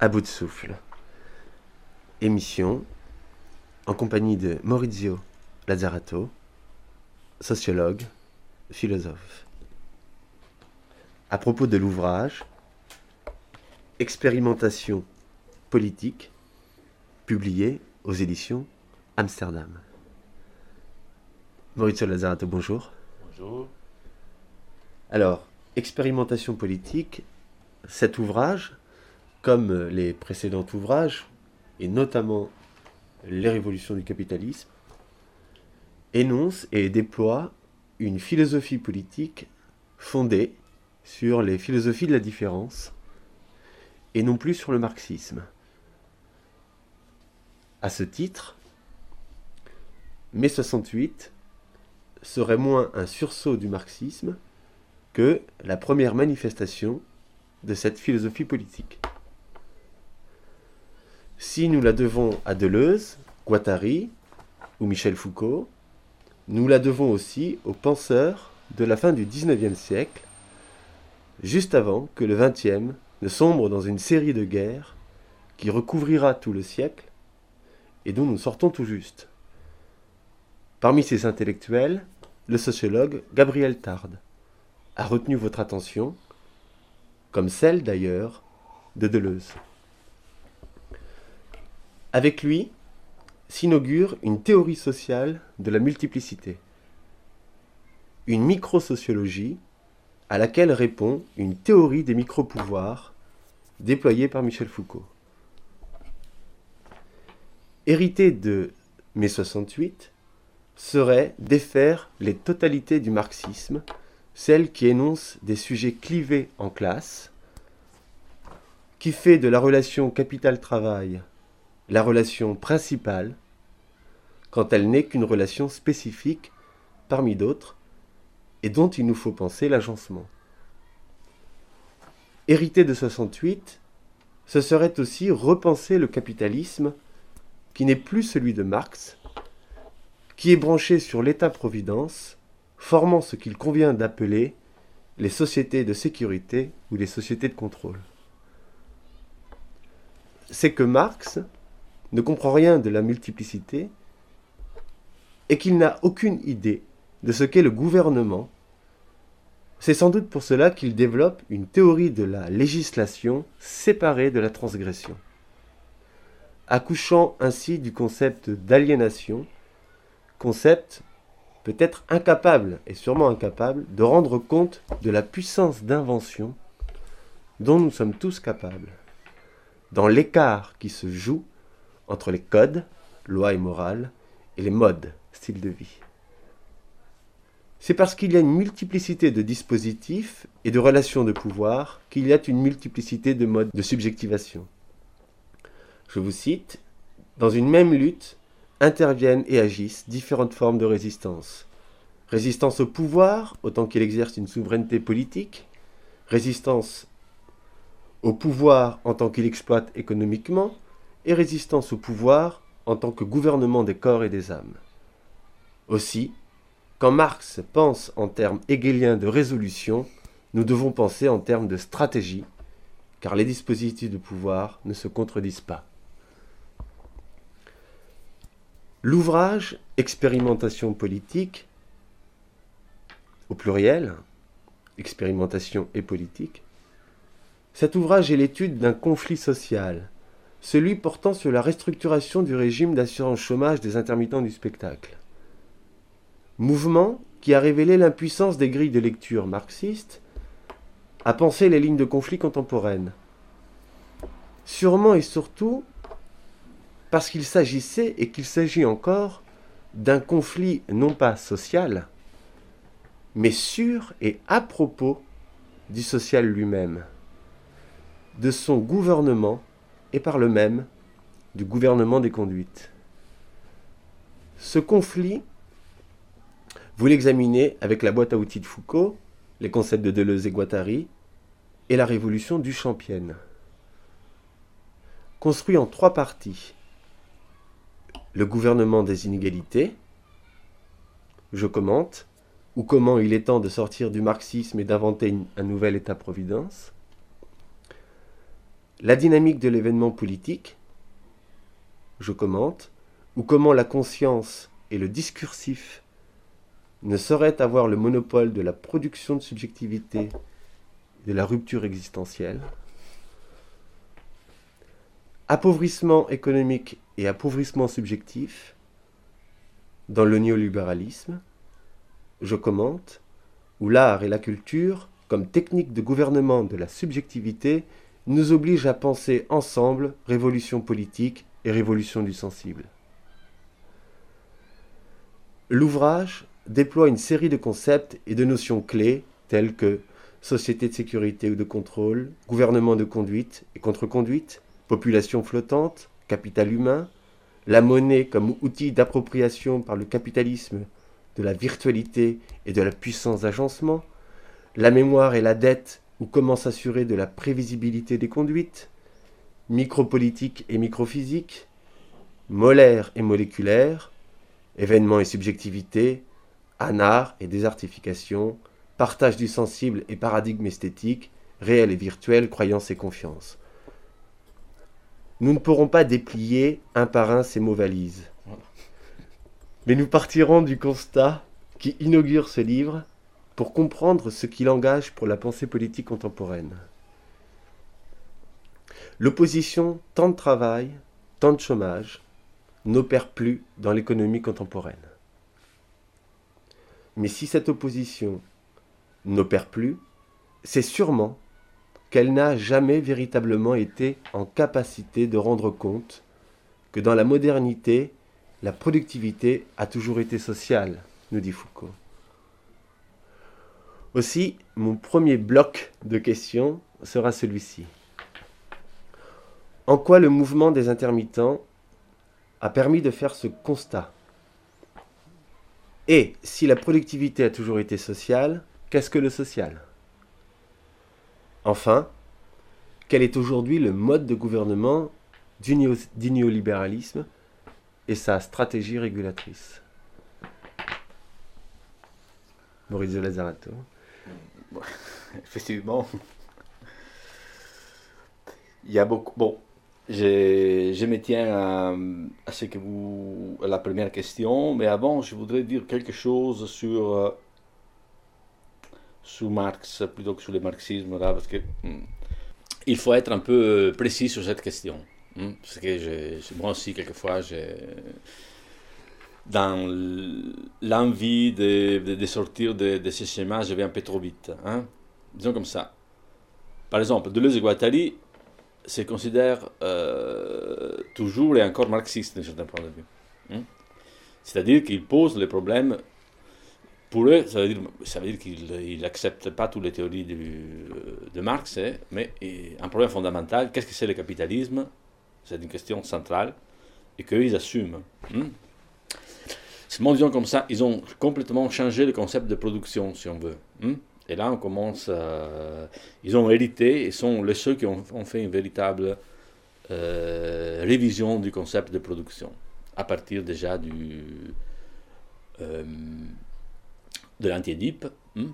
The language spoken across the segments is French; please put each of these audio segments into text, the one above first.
à bout de souffle. Émission en compagnie de Maurizio Lazzarato, sociologue, philosophe. À propos de l'ouvrage Expérimentation politique, publié aux éditions Amsterdam. Maurizio Lazzarato, bonjour. Bonjour. Alors, Expérimentation politique, cet ouvrage, comme les précédents ouvrages, et notamment Les révolutions du capitalisme, énonce et déploie une philosophie politique fondée sur les philosophies de la différence et non plus sur le marxisme. À ce titre, mai 68 serait moins un sursaut du marxisme que la première manifestation de cette philosophie politique. Si nous la devons à Deleuze, Guattari ou Michel Foucault, nous la devons aussi aux penseurs de la fin du XIXe siècle, juste avant que le XXe ne sombre dans une série de guerres qui recouvrira tout le siècle et dont nous sortons tout juste. Parmi ces intellectuels, le sociologue Gabriel Tarde a retenu votre attention, comme celle d'ailleurs de Deleuze. Avec lui s'inaugure une théorie sociale de la multiplicité, une microsociologie à laquelle répond une théorie des micro-pouvoirs déployée par Michel Foucault. Hérité de mai 68, serait défaire les totalités du marxisme, celle qui énonce des sujets clivés en classe, qui fait de la relation capital-travail la relation principale, quand elle n'est qu'une relation spécifique parmi d'autres, et dont il nous faut penser l'agencement. Hérité de 68, ce serait aussi repenser le capitalisme qui n'est plus celui de Marx, qui est branché sur l'État-providence, formant ce qu'il convient d'appeler les sociétés de sécurité ou les sociétés de contrôle. C'est que Marx ne comprend rien de la multiplicité et qu'il n'a aucune idée de ce qu'est le gouvernement. C'est sans doute pour cela qu'il développe une théorie de la législation séparée de la transgression, accouchant ainsi du concept d'aliénation, concept peut-être incapable, et sûrement incapable, de rendre compte de la puissance d'invention dont nous sommes tous capables, dans l'écart qui se joue entre les codes, lois et morales, et les modes, style de vie. C'est parce qu'il y a une multiplicité de dispositifs et de relations de pouvoir qu'il y a une multiplicité de modes de subjectivation. Je vous cite, dans une même lutte interviennent et agissent différentes formes de résistance. Résistance au pouvoir, autant qu'il exerce une souveraineté politique, résistance au pouvoir en tant qu'il exploite économiquement, et résistance au pouvoir en tant que gouvernement des corps et des âmes. Aussi, quand Marx pense en termes hegeliens de résolution, nous devons penser en termes de stratégie, car les dispositifs de pouvoir ne se contredisent pas. L'ouvrage Expérimentation politique, au pluriel, expérimentation et politique, cet ouvrage est l'étude d'un conflit social celui portant sur la restructuration du régime d'assurance chômage des intermittents du spectacle. Mouvement qui a révélé l'impuissance des grilles de lecture marxistes à penser les lignes de conflit contemporaines. Sûrement et surtout parce qu'il s'agissait et qu'il s'agit encore d'un conflit non pas social, mais sur et à propos du social lui-même, de son gouvernement et par le même du gouvernement des conduites. Ce conflit, vous l'examinez avec la boîte à outils de Foucault, les concepts de Deleuze et Guattari, et la révolution du Champienne. Construit en trois parties. Le gouvernement des inégalités, je commente, ou comment il est temps de sortir du marxisme et d'inventer un nouvel État-providence la dynamique de l'événement politique, je commente, ou comment la conscience et le discursif ne sauraient avoir le monopole de la production de subjectivité, de la rupture existentielle. Appauvrissement économique et appauvrissement subjectif dans le néolibéralisme, je commente, où l'art et la culture, comme technique de gouvernement de la subjectivité, nous obligent à penser ensemble révolution politique et révolution du sensible. L'ouvrage déploie une série de concepts et de notions clés telles que société de sécurité ou de contrôle, gouvernement de conduite et contre-conduite, population flottante, capital humain, la monnaie comme outil d'appropriation par le capitalisme de la virtualité et de la puissance d'agencement, la mémoire et la dette ou comment s'assurer de la prévisibilité des conduites, micropolitique et microphysique, molaire et moléculaire, événements et subjectivité, anard et désartification, partage du sensible et paradigme esthétique, réel et virtuel, croyance et confiance. Nous ne pourrons pas déplier un par un ces mots valises. Mais nous partirons du constat qui inaugure ce livre pour comprendre ce qu'il engage pour la pensée politique contemporaine. L'opposition temps de travail, temps de chômage n'opère plus dans l'économie contemporaine. Mais si cette opposition n'opère plus, c'est sûrement qu'elle n'a jamais véritablement été en capacité de rendre compte que dans la modernité, la productivité a toujours été sociale, nous dit Foucault. Aussi, mon premier bloc de questions sera celui-ci. En quoi le mouvement des intermittents a permis de faire ce constat? Et si la productivité a toujours été sociale, qu'est-ce que le social? Enfin, quel est aujourd'hui le mode de gouvernement du, néolibéralisme et sa stratégie régulatrice? Maurice. Effectivement. Il y a beaucoup. Bon, je, je me tiens à, ce que vous. à la première question, mais avant, je voudrais dire quelque chose sur. Euh, sur Marx plutôt que sur le marxisme, là, parce que. Hmm, il faut être un peu précis sur cette question. Hmm, parce que moi aussi, quelquefois, j'ai dans l'envie de, de, sortir de, de, ce schéma, je vais un peu trop vite. Hein? Disons comme ça. Par exemple, Deleuze et Guattari se considèrent euh, toujours et encore marxistes d'un certain point de vue. Hein? C'est-à-dire qu'ils posent les problèmes. Pour eux, ça veut dire, dire qu'ils n'acceptent pas toutes les théories de Marx, hein, mais un problème fondamental, qu'est-ce que c'est le capitalisme? C'est une question centrale et qu'eux, ils assument. Seulement, disons comme ça, ils ont complètement changé le concept de production, si on veut. Hmm? Et là, on commence à... Ils ont hérité et sont les seuls qui ont, fait une véritable euh, révision du concept de production, à partir déjà euh, de l'anti-Édipe. Hmm?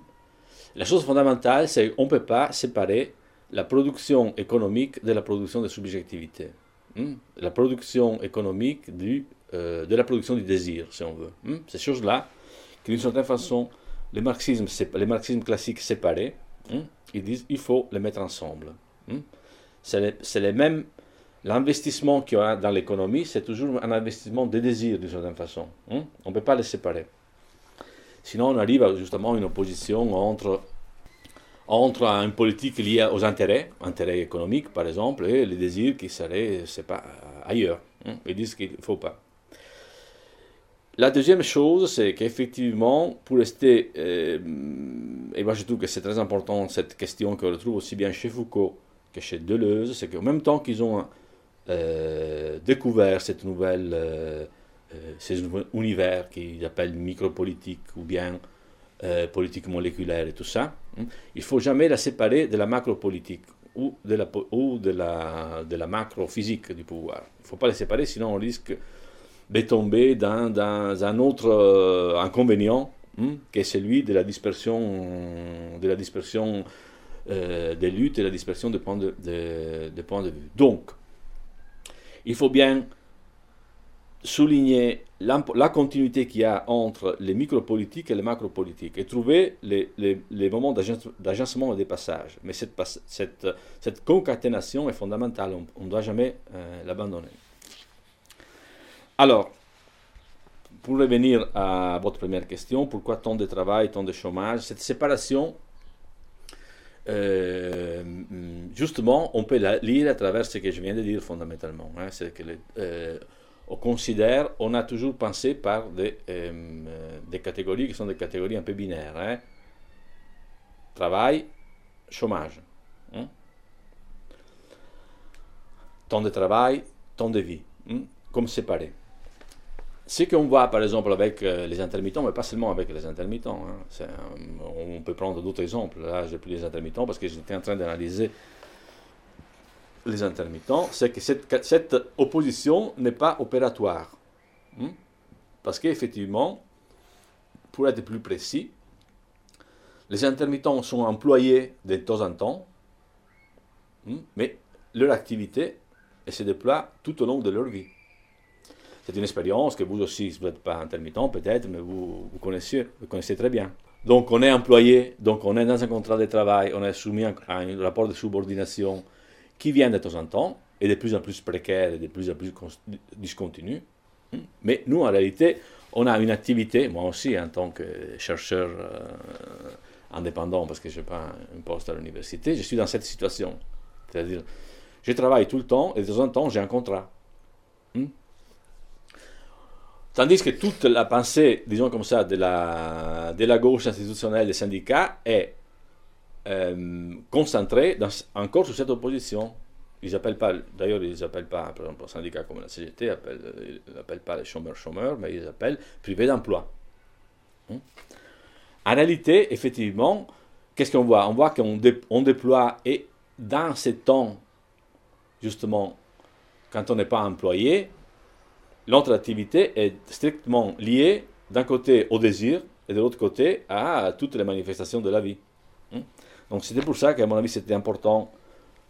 La chose fondamentale, c'est qu'on ne peut pas séparer la production économique de la production de subjectivité. Hmm? La production économique du euh, de la production du désir, si on veut. Hmm? Ces choses-là, qui d'une certaine façon, les marxismes, les marxismes classiques séparés, hmm? ils disent il faut les mettre ensemble. Hmm? C'est les, mêmes. L'investissement qu'il y a dans l'économie, c'est toujours un investissement de désir d'une certaine façon. On ne peut pas les séparer. Sinon, on arrive à justement une opposition entre entre une politique liée aux intérêts, intérêts économiques par exemple, et les désirs qui seraient, ailleurs. Ils disent qu'il ne faut pas. La deuxième chose, c'est qu'effectivement, pour rester, euh, et moi je trouve que c'est très important cette question qu'on retrouve aussi bien chez Foucault que chez Deleuze, c'est qu'en même temps qu'ils ont euh, découvert cette nouvelle, euh, ces nouveaux univers qu'ils appellent micropolitique ou bien politique moléculaire et tout ça, hein, il faut jamais la séparer de la macropolitique ou de la, ou de la, de la macro-physique du pouvoir. Il ne faut pas les séparer, sinon on risque de tomber dans, un autre euh, inconvénient, hein, qui est celui de la dispersion, dispersion des luttes et la dispersion des points de, vue. Donc, il faut bien souligner la continuité qu'il y a entre les micropolitiques et les macropolitiques et trouver les, moments d'agencement et de passage. Mais cette, concaténation est fondamentale, on ne doit jamais euh, l'abandonner. Alors, pour revenir à votre première question, pourquoi tant de travail, tant de chômage? Cette séparation, euh, justement, on peut la lire à travers ce que je viens de dire fondamentalement. Hein, euh, on considère, on a toujours pensé par des, euh, des catégories qui sont des catégories un peu binaires. Hein. Travail, chômage. Hein. Temps de travail, temps de vie, hein, comme séparé. Ce qu'on voit par exemple avec euh, les intermittents, mais pas seulement avec les intermittents, on peut prendre d'autres exemples. Là, j'ai pris les intermittents parce que j'étais en train d'analyser les intermittents, c'est que cette, opposition n'est pas opératoire. Hmm? Parce qu'effectivement, pour être plus précis, les intermittents sont employés de temps en temps, hmm? mais leur activité se déploie tout au long de leur vie. C'est une expérience que vous aussi, vous n'êtes pas intermittent peut-être, mais vous, vous, connaissez, vous connaissez très bien. Donc on est employé, donc on est dans un contrat de travail, on est soumis à un rapport de subordination, qui vient de temps en temps, et de plus en plus précaire et de plus en plus discontinu. Hmm. Mais nous, en réalité, on a une activité, moi aussi en tant que chercheur euh, indépendant, parce que je n'ai pas un poste à l'université, je suis dans cette situation. C'est-à-dire, je travaille tout le temps et de temps en temps, j'ai un contrat. Hmm. Tandis que toute la pensée, disons comme ça, de la, gauche institutionnelle des syndicats est euh, concentrés dans, encore sur cette opposition. Ils appellent pas, d'ailleurs, ils n'appellent pas, par exemple, un syndicat comme la CGT, ils n'appellent pas les chômeurs-chômeurs, mais ils appellent privés d'emploi. Hein? En réalité, effectivement, qu'est-ce qu'on voit? On voit qu'on on déploie, et dans ces temps, justement, quand on n'est pas employé, l'autre activité est strictement liée d'un côté au désir et de l'autre côté à toutes les manifestations de la vie. Hein? Donc c'était pour ça qu'à mon avis c'était important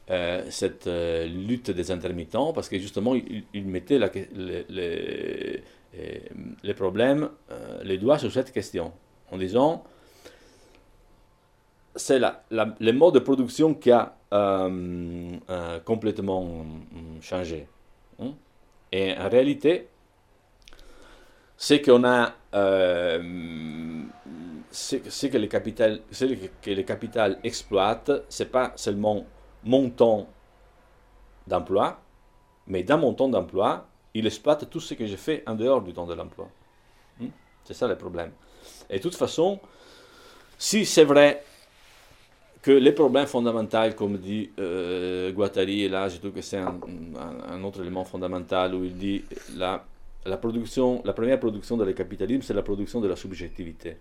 euh, cette euh, lutte des intermittents, parce que justement ils mettaient les, les, problèmes, euh, les doigts sur cette question, en disant c'est la, le mode de production qui a complètement changé. Hein. Et en réalité, c'est qu'on a ce que le capital, que le capital exploite, c'est pas seulement mon temps d'emploi, mais dans mon temps d'emploi, il exploite tout ce que j'ai fait en dehors du temps de l'emploi. Hmm? C'est ça le problème. Et de toute façon, si c'est vrai que les problèmes fondamentaux, comme dit euh, Guattari, et là je trouve que c'est un, autre élément fondamental où il dit la, la, production, la première production de le capitalisme, c'est la production de la subjectivité.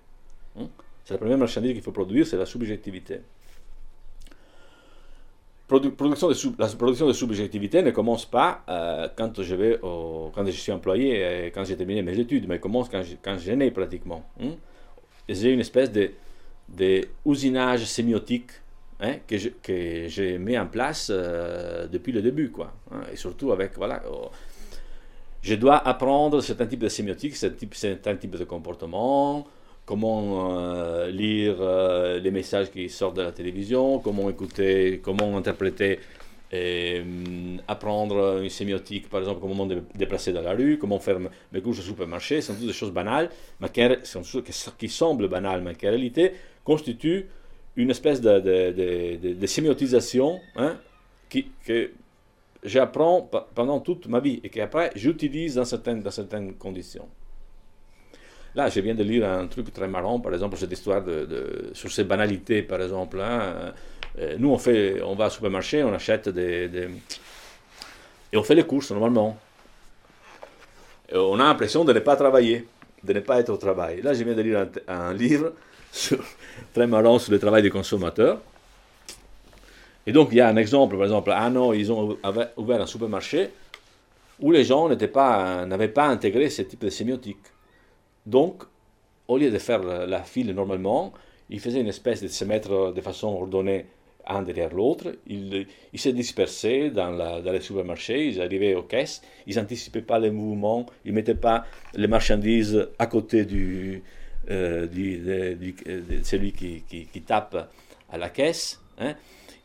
Hein? C'est la première marchandise qu'il faut produire, c'est la subjectivité. production de la production de subjectivité ne commence pas euh, quand, je vais quand je suis employé et quand j'ai terminé mes études, mais commence quand je, quand né pratiquement. Hein. J'ai une espèce de, de usinage sémiotique hein, que, que j'ai mis en place euh, depuis le début. Quoi, hein. et surtout avec, voilà, oh, je dois apprendre certains types de sémiotique, certains types, certains types de comportements, comment euh, lire euh, les messages qui sortent de la télévision, comment écouter, comment interpréter et euh, apprendre une sémiotique, par exemple, comment me déplacer dans la rue, comment faire mes courses au supermarché, ce sont toutes des choses banales, mais qui, semblent banales, mais qui en réalité constituent une espèce de, de, de, sémiotisation hein, qui, que j'apprends pendant toute ma vie et qu'après j'utilise dans certaines, dans certaines conditions. Là, je viens de lire un truc très marrant, par exemple, cette histoire de, sur ces banalités, par exemple. Hein. Euh, nous, on, fait, on va au supermarché, on achète des, Et on fait les courses, normalement. on a l'impression de ne pas travailler, de ne pas être au travail. Là, je viens de lire un, livre très marrant sur le travail des consommateurs. Et donc, il y a un exemple, par exemple, un an, ils ont ouvert un supermarché où les gens n'avaient pas, pas intégré ce type de sémiotique. Donc, au lieu de faire la file normalement, il faisait une espèce de se mettre de façon ordonnée un derrière l'autre. Ils, ils se dispersaient dans, dans, les supermarchés, ils arrivaient aux caisses, ils n'anticipaient pas les mouvements, ils ne mettaient pas les marchandises à côté du, euh, du, de, celui qui, tape à la caisse. Hein.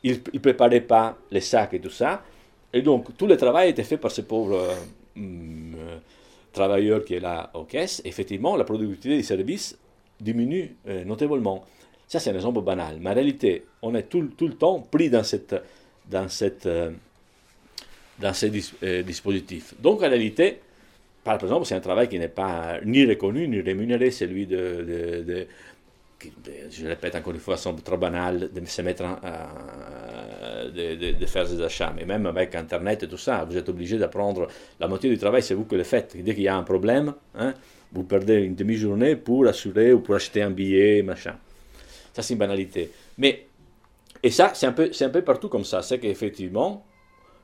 Ils ne préparaient pas les sacs et tout ça. Et donc, tout le travail était fait par ces pauvres euh, travailleurs qui est là aux caisses. Effectivement, la productivité des services diminue euh, notablement. Ça, c'est un exemple banal. Mais en réalité, on est tout, le temps pris dans, cette, dans, cette, euh, dans ces dis, euh, dispositifs. Donc, en réalité, par exemple, c'est un travail qui n'est pas ni reconnu ni rémunéré, celui de, de, je répète encore une fois, c'est trop banal de se mettre en, euh, de, faire des achats. Mais même avec Internet et tout ça, vous êtes obligé d'apprendre la moitié du travail, c'est vous qui le faites. Dès qu'il y a un problème, hein, vous perdez une demi-journée pour assurer ou pour acheter un billet, machin. Ça, c'est une banalité. Mais, et ça, c'est un, peu, un peu partout comme ça. C'est qu'effectivement,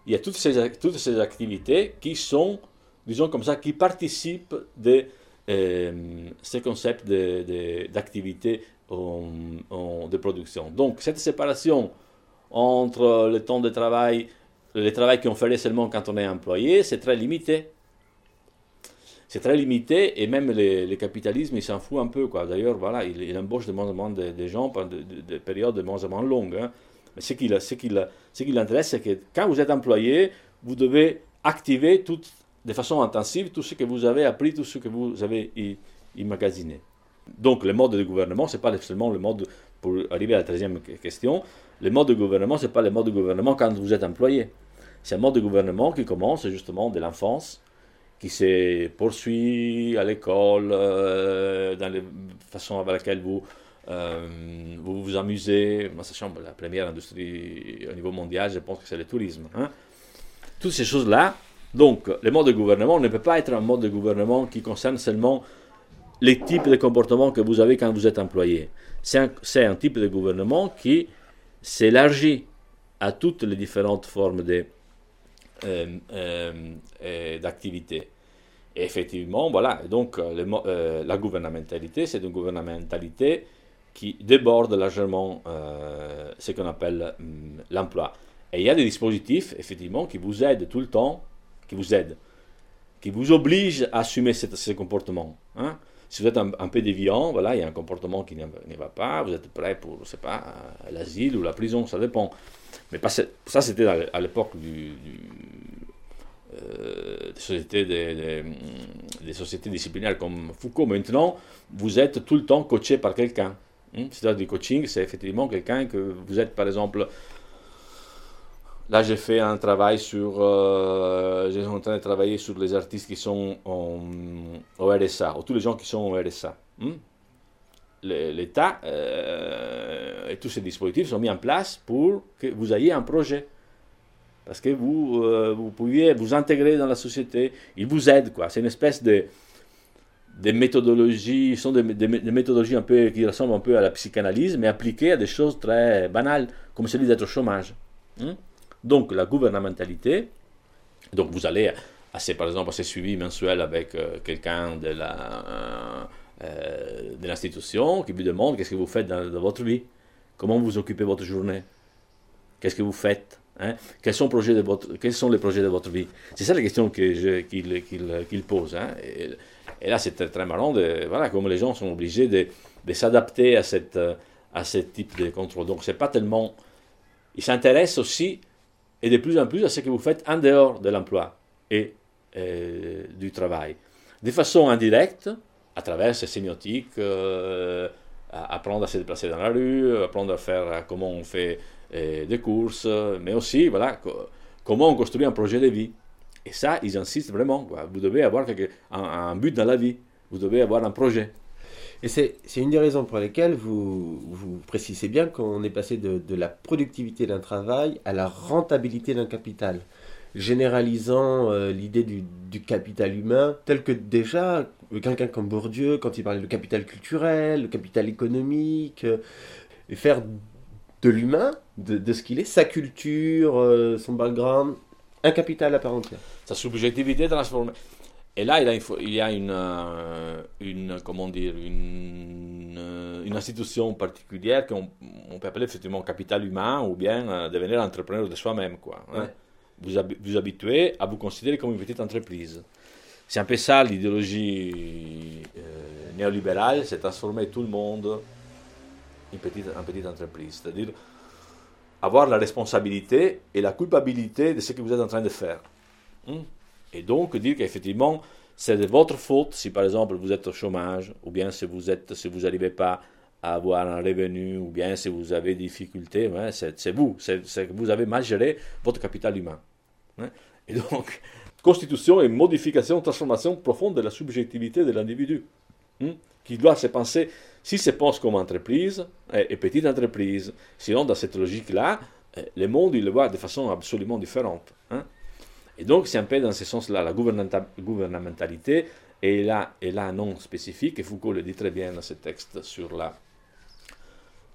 il y a toutes ces, toutes ces activités qui sont, disons comme ça, qui participent de euh, ces concepts d'activité de, de production. Donc, cette séparation entre le temps de travail, le travail qu'on ferait seulement quand on est employé, c'est très limité c'est très limité et même le, capitalisme, il s'en fout un peu. D'ailleurs, voilà, il, embauche de moins en moins de, gens pendant des périodes de moins en moins longues. Hein. Mais ce qui, ce, ce l'intéresse, c'est que quand vous êtes employé, vous devez activer tout, de façon intensive tout ce que vous avez appris, tout ce que vous avez immagasiné. Donc, le mode de gouvernement, ce n'est pas seulement le mode, pour arriver à la troisième question, le mode de gouvernement, ce n'est pas le mode de gouvernement quand vous êtes employé. C'est un mode de gouvernement qui commence justement de l'enfance qui se poursuit à l'école, euh, dans la façon avec laquelle vous, euh, vous vous amusez. Moi, sachant la première industrie au niveau mondial, je pense que c'est le tourisme. Hein. Toutes ces choses-là. Donc, le mode de gouvernement ne peut pas être un mode de gouvernement qui concerne seulement les types de comportements que vous avez quand vous êtes employé. C'est un, type de gouvernement qui s'élargit à toutes les différentes formes de euh, euh, d'activité. Et effectivement, voilà, donc euh, la gouvernementalité, c'est une gouvernementalité qui déborde largement ce qu'on appelle hum, l'emploi. Et il y a des dispositifs, effectivement, qui vous aident tout le temps, qui vous aident, qui vous obligent à assumer ces comportements. Hein. Si vous êtes un, peu déviant, voilà, il y a un comportement qui ne va pas, vous êtes prêt pour, je sais pas, l'asile ou la prison, ça dépend. Mais ça, c'était à l'époque euh, des, sociétés, des, des, sociétés disciplinaires comme Foucault. Maintenant, vous êtes tout le temps coaché par quelqu'un. Hein. C'est-à-dire du coaching, c'est effectivement quelqu'un que vous êtes, par exemple, Là, j'ai fait un travail sur. Euh, j'ai en train de travailler sur les artistes qui sont au RSA, ou tous les gens qui sont au RSA. Hein. L'État euh, et tous ces dispositifs sont mis en place pour que vous ayez un projet. Parce que vous, euh, vous pouviez vous intégrer dans la société, ils vous aident. quoi. C'est une espèce de, de méthodologie, sont des, méthodologies un peu, qui ressemblent un peu à la psychanalyse, mais appliquées à des choses très banales, comme celui d'être au chômage. Hein. Donc la gouvernementalité, donc vous allez assez, par exemple, à ces suivis mensuels avec euh, quelqu'un de la euh, de l'institution qui vous demande qu'est-ce que vous faites dans, votre vie, comment vous occupez votre journée, qu'est-ce que vous faites, hein? quels, sont les projets de votre vie. C'est ça la question qu'il pose. Hein? Et, là, c'est très, très marrant, de, voilà, comme les gens sont obligés de, de s'adapter à, cette, à ce type de contrôle. Donc, c'est pas tellement... Ils s'intéressent aussi, et de plus en plus, à ce que vous faites en dehors de l'emploi et euh, du travail. De façon indirecte, à travers ces sémiotiques, euh, apprendre à se déplacer dans la rue, apprendre à faire comment on fait euh, des courses, mais aussi voilà, comment on construit un projet de vie. Et ça, ils insistent vraiment. Vous devez avoir un, but dans la vie, vous devez avoir un projet. Et c'est une des raisons pour lesquelles vous, précisez bien qu'on est passé de, la productivité d'un travail à la rentabilité d'un capital généralisant l'idée du, capital humain, tel que déjà quelqu'un comme Bourdieu, quand il parlait de capital culturel, le capital économique, euh, et faire de l'humain, de, ce qu'il est, sa culture, euh, son background, un capital à part entière. Sa subjectivité transformée. Et là, il, a, il y a une, euh, une comment dire, une, une institution particulière qu'on on peut appeler effectivement capital humain ou bien euh, devenir entrepreneur de soi-même. Quoi, hein. vous, vous habituez à vous considérer comme une petite entreprise. C'est un peu ça l'idéologie euh, néolibérale, c'est transformer tout le monde en petite, en petite entreprise. C'est-à-dire avoir la responsabilité et la culpabilité de ce que vous êtes en train de faire. Hmm. Et donc dire qu'effectivement, c'est de votre faute si par exemple vous êtes au chômage, ou bien si vous êtes, si n'arrivez pas à avoir un revenu, ou bien si vous avez des difficultés, hein, c'est vous, c'est que vous avez mal géré votre capital humain. Hein. Et donc, constitution et modification, transformation profonde de la subjectivité de l'individu, hein, qui doit se penser, si se pense comme entreprise, et, petite entreprise, sinon dans cette logique-là, eh, le monde, il le voit de façon absolument différente. Et donc, c'est un peu dans ce sens-là, la gouvernementalité est là, est là un nom spécifique, et Foucault le dit très bien dans ce texte sur la,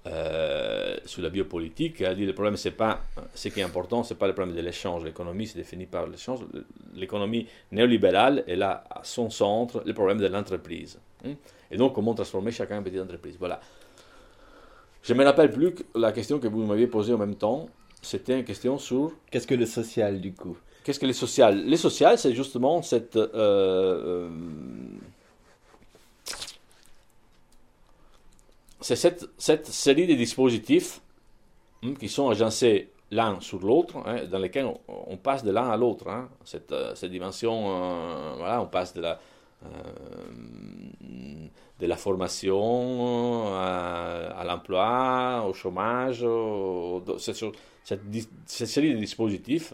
euh, sur la biopolitique. Il dit le problème, c'est pas, ce qui est important, c'est pas le problème de l'échange. L'économie se définit par l'échange. L'économie néolibérale est là, à son centre, le problème de l'entreprise. Et donc, comment transformer chacun en petite entreprise. Voilà. Je me rappelle plus la question que vous m'aviez posée en même temps, c'était une question sur... Qu'est-ce que le social, du coup? Qu'est-ce que les social Les social, c'est justement cette. Euh, euh, c'est cette, cette, série de dispositifs hein, qui sont agencés l'un sur l'autre, hein, dans lesquels on, passe de l'un à l'autre. Hein. cette, euh, cette, dimension, voilà, on passe de la, de la formation à, l'emploi, au chômage, cette, cette, série de dispositifs.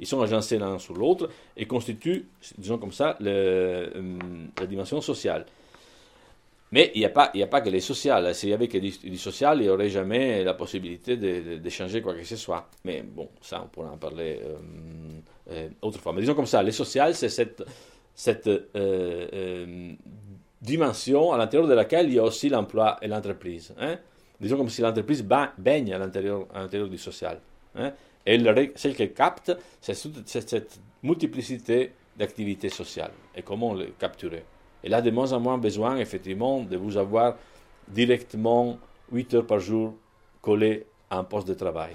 Ils sont agencés l'un sur l'autre et constituent, disons comme ça, euh, la dimension sociale. Mais il n'y a, pas, a pas que les sociales. S'il y avait que du, social, il n'y aurait jamais la possibilité d'échanger quoi que ce soit. Mais bon, ça, on pourra en parler euh, euh, autrefois. Mais disons comme ça, les sociales, c'est cette, cette dimension à l'intérieur de laquelle il y a aussi l'emploi et l'entreprise. Hein. Disons comme si l'entreprise baigne à l'intérieur du social. Hein. Et ce qu'elle capte, c'est cette multiplicité d'activités sociales et comment les capturer? Elle a de moins en moins besoin, effectivement, de vous avoir directement 8 heures par jour collé à un poste de travail.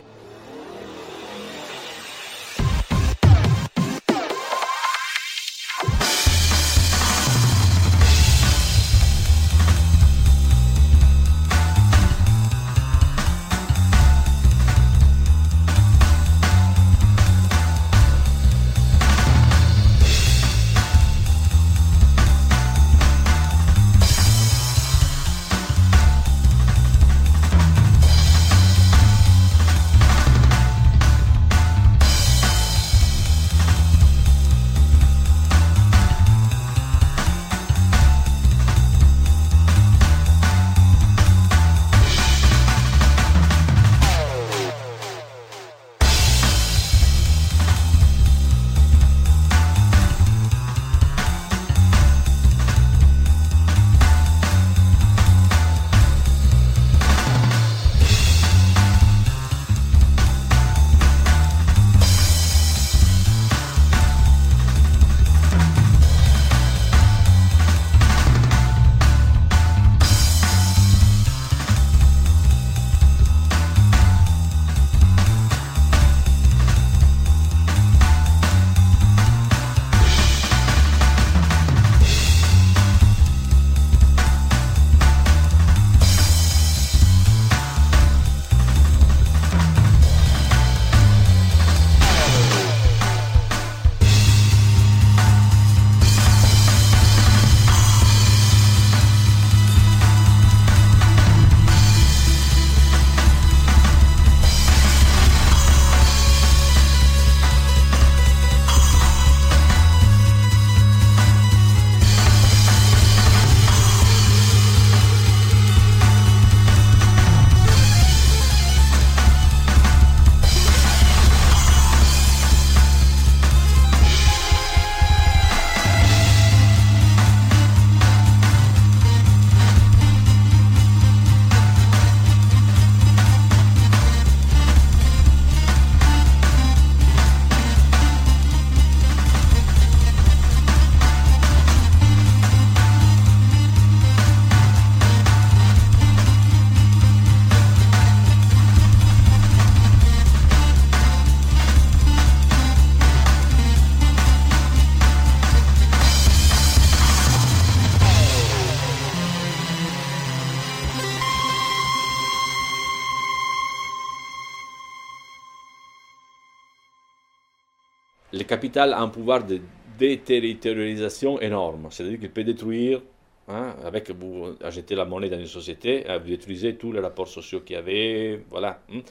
Le capital a un pouvoir de déterritorialisation énorme. C'est-à-dire qu'il peut détruire, hein, avec vous achetez la monnaie dans une société, hein, vous détruisez tous les rapports sociaux qu'il y avait, voilà. Hein.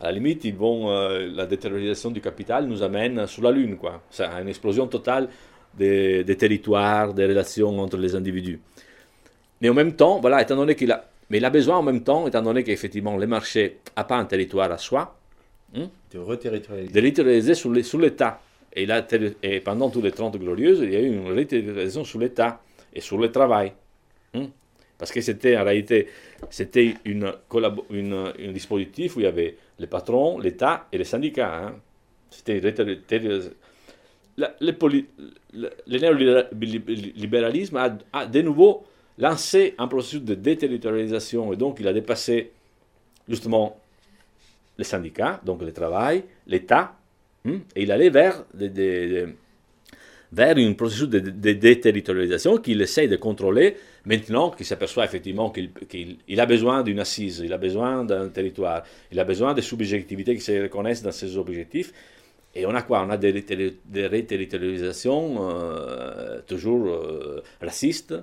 À la limite, ils vont, euh, la déterritorialisation du capital nous amène sur la Lune, quoi. C'est une explosion totale des, des, territoires, des relations entre les individus. Mais en même temps, voilà, étant donné qu'il a, mais il a besoin en même temps, étant donné qu'effectivement le marché n'a pas un territoire à soi, hein, de reterritorialiser. De reterritorialiser sur l'État. Et, pendant tous les 30 glorieuses, il y a eu une reterritorialisation sur l'État et sur le travail. Hein. Parce que c'était en réalité c'était une, une, un dispositif où il y avait les patrons, l'État et les syndicats. Hein. C'était le, néolibéralisme a, de nouveau lancé un processus de déterritorialisation et donc il a dépassé justement les syndicats, donc le travail, l'État, hmm, et il allait vers, vers un processus de, déterritorialisation qu'il essaye de contrôler maintenant qu'il s'aperçoit effectivement qu'il a besoin d'une assise, il a besoin d'un territoire, il a besoin de subjectivités qui se reconnaissent dans ses objectifs. Et on a quoi? On a des, des réterritorialisations euh, toujours euh, racistes,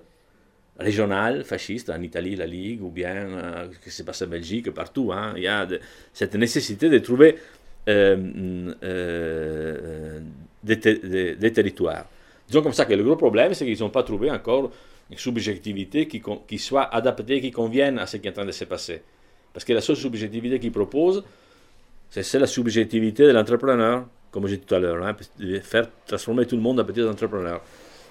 régionales, fascistes, en Italie, la Ligue, ou bien euh, ce qui se passe en Belgique, partout. Hein. Il y a cette nécessité de trouver euh, euh, des, des, territoires. Disons comme ça que le gros problème, c'est qu'ils n'ont pas trouvé encore une subjectivité qui, soit adaptée, qui convienne à ce qui est en train de se passer. Parce que la seule subjectivité qu'ils proposent, c'est la subjectivité de l'entrepreneur, comme j'ai dit tout à l'heure, hein, faire transformer tout le monde en petit entrepreneur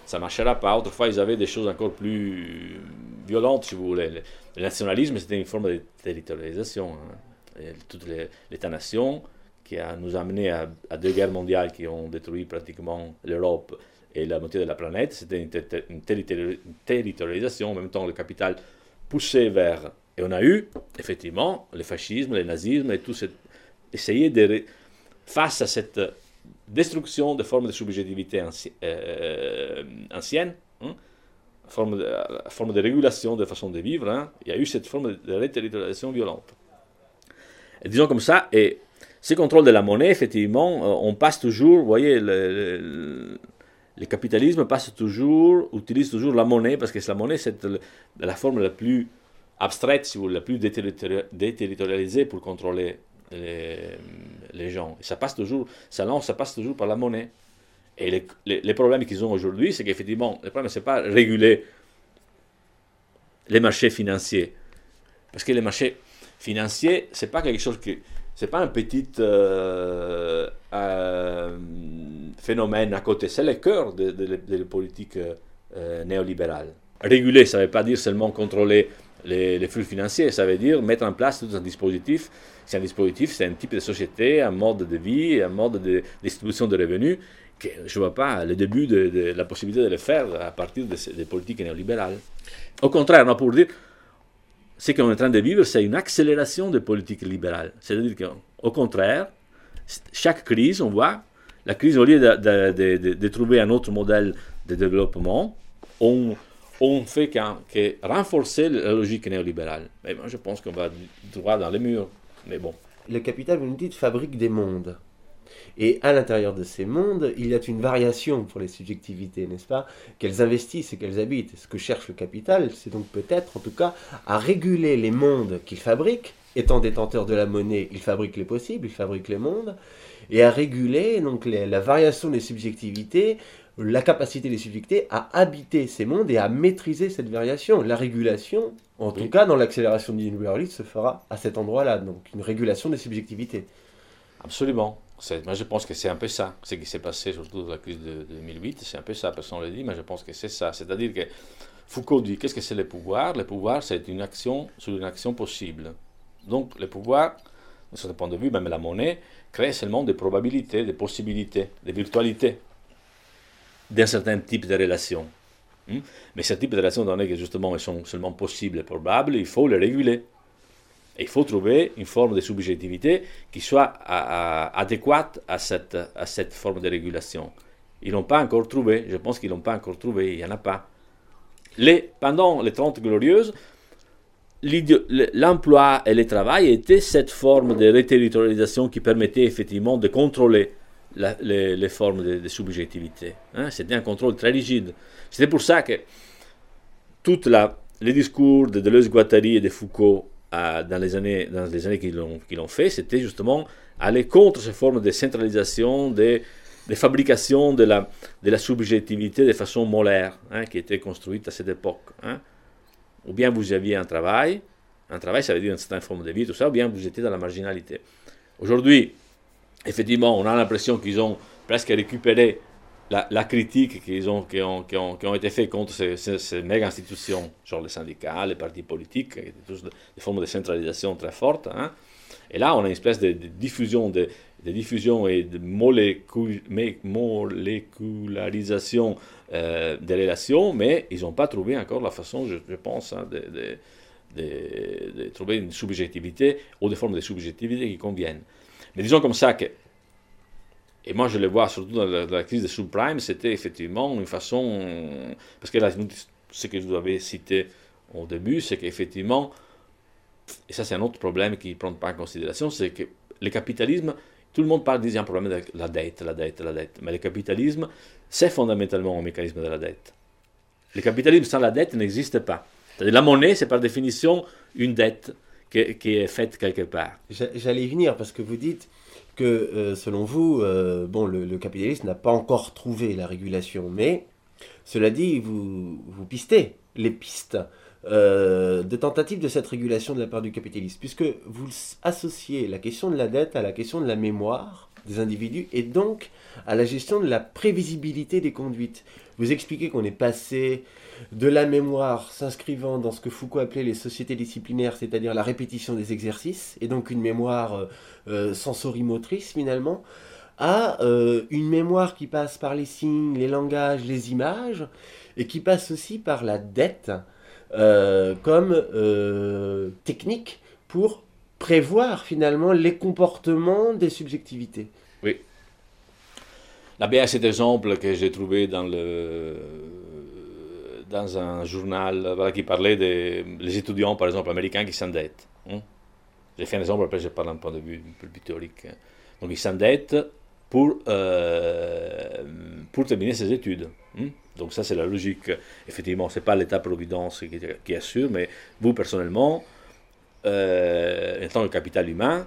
ça ne marchera pas. Autrefois, ils avaient des choses encore plus violentes, si vous voulez. Le, nationalisme, c'était une forme de territorialisation. Hein. Toute l'État-nation qui a, nous amené à, deux guerres mondiales qui ont détruit pratiquement l'Europe et la moitié de la planète, c'était une, territorialisation. En même temps, le capital poussé vers... Et on a eu, effectivement, le fascisme, le nazisme et tout. Essayer de... Face à cette destruction de formes de subjectivité anci euh, anciennes, hein, forme, de, forme de régulation de façon de vivre, hein, il y a eu cette forme de réterritorialisation violente. Disons comme ça, et ce contrôle de la monnaie, effectivement, euh, on passe toujours, vous voyez, le, capitalisme passe toujours, utilise toujours la monnaie, parce que la monnaie, c'est la forme la plus abstraite, si vous voulez, la plus déterritorialisée pour contrôler les, gens. Et ça passe toujours, ça lance, ça passe toujours par la monnaie. Et les, les, problèmes qu'ils ont aujourd'hui, c'est qu'effectivement, le problème, ce n'est pas réguler les marchés financiers. Parce que les marchés financiers, ce n'est pas quelque chose qui. C'est pas un petit euh, euh, phénomène à côté, c'est le cœur de, de, la politique euh. Réguler, ça ne veut pas dire seulement contrôler les, flux financiers, ça veut dire mettre en place tout un dispositif. C'est un dispositif, c'est un type de société, un mode de vie, un mode de distribution de revenus que je ne vois pas le début de, la possibilité de le faire à partir des politiques néolibérales. Au contraire, on pour dire, ce qu'on est en train de vivre, c'est une accélération des politiques libérales. C'est-à-dire qu'au contraire, chaque crise, on voit, la crise, au lieu de, de trouver un autre modèle de développement, on, on fait que renforcer la logique néolibérale. Mais moi, je pense qu'on va droit dans les murs. Mais bon. Le capital, vous nous dites, fabrique des mondes. Et à l'intérieur de ces mondes, il y a une variation pour les subjectivités, n'est-ce pas Qu'elles investissent et qu'elles habitent. Ce que cherche le capital, c'est donc peut-être, en tout cas, à réguler les mondes qu'il fabrique. Étant détenteur de la monnaie, il fabrique les possibles, il fabrique les mondes, et à réguler donc la variation des subjectivités la capacité des subjectés à habiter ces mondes et à maîtriser cette variation. La régulation, en tout cas dans l'accélération du libéralisme, se fera à cet endroit-là, donc une régulation des subjectivités. Absolument. Moi, je pense que c'est un peu ça. Ce qui s'est passé, surtout dans la crise de, 2008, c'est un peu ça. Personne ne le dit, mais je pense que c'est ça. C'est-à-dire que Foucault dit qu'est-ce que c'est le pouvoir? Le pouvoir, c'est une action sur une action possible. Donc, le pouvoir, de ce point de vue, même la monnaie, crée seulement des probabilités, des possibilités, des virtualités d'un certain type de relations. Hmm? Mais ce type de relations, donné que justement elles sont seulement possibles et probables, il faut les réguler. Et il faut trouver une forme de subjectivité qui soit adéquate à cette, à cette forme de régulation. Ils n'ont pas encore trouvé, je pense qu'ils n'ont pas encore trouvé, il n'y en a pas. Pendant les 30 glorieuses, l'emploi et le travail étaient cette forme de réterritorialisation qui permettait effectivement de contrôler les, formes de, subjectivité. Hein. C'était un contrôle très rigide. C'était pour ça que tous les discours de Deleuze-Guattari et de Foucault dans les années, dans les années qu'ils l'ont fait, c'était justement aller contre ces formes de centralisation, de, de fabrication de la, de la subjectivité de façon molaire hein, qui était construite à cette époque. Hein. Ou bien vous aviez un travail, un travail ça veut dire une certaine forme de vie, tout ça, ou bien vous étiez dans la marginalité. Aujourd'hui, effectivement, on a l'impression qu'ils ont presque récupéré la, critique qu'ils ont, qui ont, été faits contre ces, ces, méga institutions, genre les syndicats, les partis politiques, qui des formes de centralisation très fortes. Hein. Et là, on a une espèce de, diffusion, de, diffusion et de molécularisation euh, des relations, mais ils n'ont pas trouvé encore la façon, je, pense, hein, de, de, trouver une subjectivité ou des formes de subjectivité qui conviennent. Mais disons comme ça que et moi, je le vois surtout dans la, crise des subprimes, c'était effectivement une façon. Parce que là, ce que vous avez cité au début, c'est qu'effectivement, et ça c'est un autre problème qui ne prend pas en considération, c'est que le capitalisme, tout le monde parle d'un problème de la dette, la dette, la dette. Mais le capitalisme, c'est fondamentalement un mécanisme de la dette. Le capitalisme sans la dette n'existe pas. La monnaie, c'est par définition une dette qui est faite quelque part. J'allais y venir parce que vous dites que, euh, selon vous, euh, bon, le, capitalisme n'a pas encore trouvé la régulation, mais cela dit, vous, vous pistez les pistes euh, de tentatives de cette régulation de la part du capitalisme, puisque vous associez la question de la dette à la question de la mémoire des individus et donc à la gestion de la prévisibilité des conduites. Vous expliquez qu'on est passé de la mémoire s'inscrivant dans ce que Foucault appelait les sociétés disciplinaires, c'est-à-dire la répétition des exercices, et donc une mémoire euh, euh, sensorimotrice finalement, à euh, une mémoire qui passe par les signes, les langages, les images, et qui passe aussi par la dette comme technique pour prévoir finalement les comportements des subjectivités. Oui. La BA, cet exemple que j'ai trouvé dans le dans un journal voilà, qui parlait des étudiants, par exemple, américains qui s'endettent. Hein. J'ai fait un exemple, après je parle d'un point de vue un peu plus théorique. Hein. Donc ils s'endettent pour, euh, pour terminer ses études. Hein. Donc ça, c'est la logique. Effectivement, ce n'est pas l'État-providence qui, assure, mais vous, personnellement, euh, en tant que capital humain,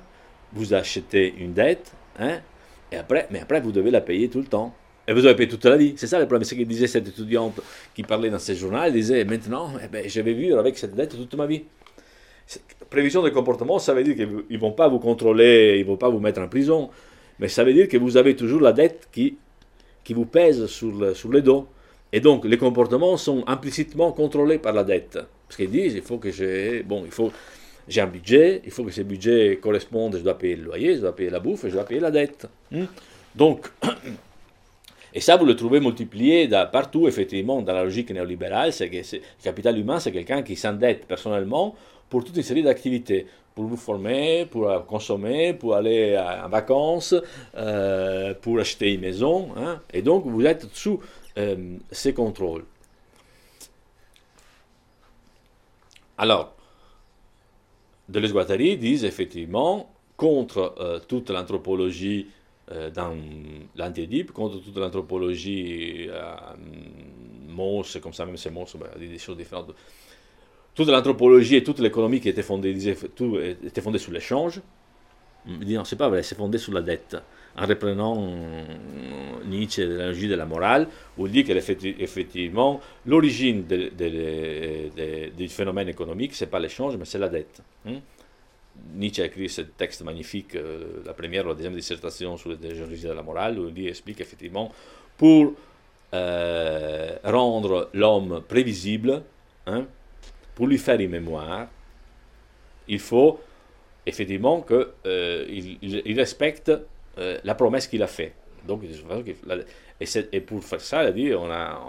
vous achetez une dette, et après, mais après, vous devez la payer tout le temps. Et vous avez payé toute la vie. C'est ça le problème. C'est que disait cette étudiante qui parlait dans ce journal. Elle disait maintenant, eh ben, je vais vivre avec cette dette toute ma vie. Prévision de comportement, ça veut dire qu'ils ne vont pas vous contrôler, ils ne vont pas vous mettre en prison. Mais ça veut dire que vous avez toujours la dette qui, qui vous pèse sur le, sur le dos. Et donc, les comportements sont implicitement contrôlés par la dette. Parce qu'ils disent, il faut que j'ai, bon, il faut, j'ai un budget, il faut que ce budget corresponde, je dois payer le loyer, je dois payer la bouffe, je dois payer la dette. Hmm? Donc, Et ça, vous le trouvez multiplié partout, effectivement, dans la logique néolibérale. C'est que le capital humain, c'est quelqu'un qui s'endette personnellement pour toute une série d'activités. Pour vous former, pour consommer, pour aller en vacances, euh, pour acheter une maison. Hein. Et donc, vous êtes sous euh, ces contrôles. Alors, Deleuze-Guattari disent effectivement, contre euh, toute l'anthropologie euh, dans l'antiédipe, contre toute l'anthropologie, euh, comme ça, même c'est Mauss, bah, des choses différentes. Toute l'anthropologie et toute l'économie qui était fondée, disait, tout était fondée sur l'échange. Il dit non, c'est pas vrai, c'est fondé sur la dette. En reprenant euh, Nietzsche, l'énergie de la morale, il dit qu'effectivement, l'origine du phénomène économique, c'est pas l'échange, mais c'est la dette. Hein. Nietzsche a écrit ce texte magnifique, euh, la première ou la deuxième dissertation sur origines de la morale, où il explique effectivement pour euh, rendre l'homme prévisible, hein, pour lui faire une mémoire, il faut effectivement qu'il il, respecte la promesse qu'il a faite. Donc, et, pour faire ça, a on a,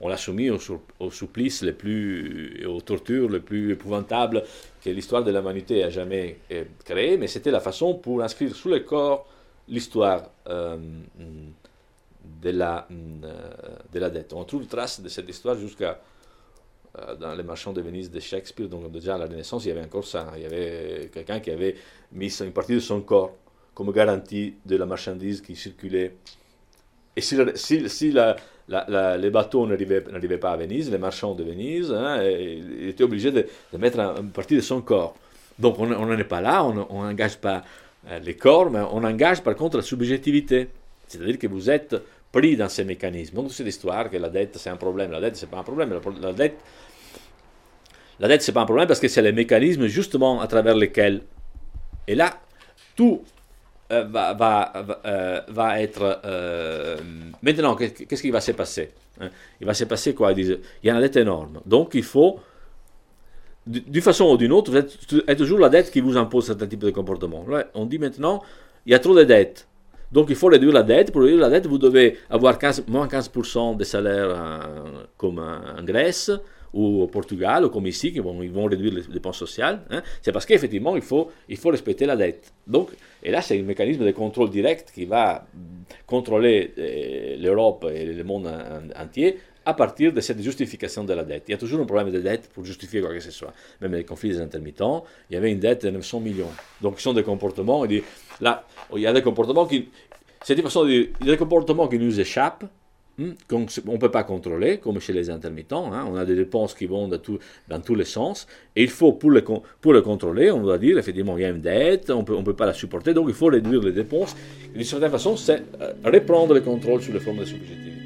on l'a soumis aux, supplices les plus, aux tortures les plus épouvantables que l'histoire de l'humanité a jamais euh, créées, mais c'était la façon pour inscrire sous le corps l'histoire euh, de, la, euh, de la dette. On trouve trace de cette histoire jusqu'à dans les marchands de Venise de Shakespeare, donc déjà à la Renaissance, il y avait encore ça. Il y avait quelqu'un qui avait mis une partie de son corps comme garantie de la marchandise qui circulait. Et si, si, si les bateaux n'arrivaient pas à Venise, les marchands de Venise, hein, étaient obligés de, mettre une partie de son corps. Donc on n'en est pas là, on n'engage pas euh, les corps, mais on engage par contre la subjectivité. C'est-à-dire que vous êtes pris dans ces mécanismes. Donc c'est l'histoire que la dette c'est un problème. La dette c'est pas un problème. La, dette, la dette c'est pas un problème parce que c'est les mécanismes justement à travers lesquels. Et là, tout euh, va, va, euh, va, être... Euh, maintenant, qu'est-ce qui va se passer hein? Il va se passer quoi Il y a une dette énorme. Donc il faut, d'une façon ou d'une autre, vous êtes, toujours la dette qui vous impose certain type de comportement. on dit maintenant, il y a trop de dettes. Donc il faut réduire la dette. Pour réduire la dette, vous devez avoir 15, moins 15% des salaires comme en Grèce ou au Portugal, ou comme ici, qui vont, réduire les dépenses sociales, hein, c'est parce qu'effectivement, il faut, il faut respecter la dette. Donc, et là, c'est un mécanisme de contrôle direct qui va contrôler euh, l'Europe et le monde entier à partir de cette justification de la dette. Il y a toujours un problème de dette pour justifier quoi que ce soit. Même les conflits des intermittents, il y avait une dette de 900 millions. Donc, ce sont des comportements, il, y a des comportements qui... C'est une façon de il y a des comportements qui nous échappent, Hmm? on ne peut pas contrôler, comme chez les intermittents. Hein. on a des dépenses qui vont dans tous les sens. Et il faut, pour le, contrôler, on doit dire, effectivement, il y a une dette, on ne peut pas la supporter, donc il faut réduire les dépenses. D'une certaine façon, c'est euh, reprendre le contrôle sur les formes de subjectivité.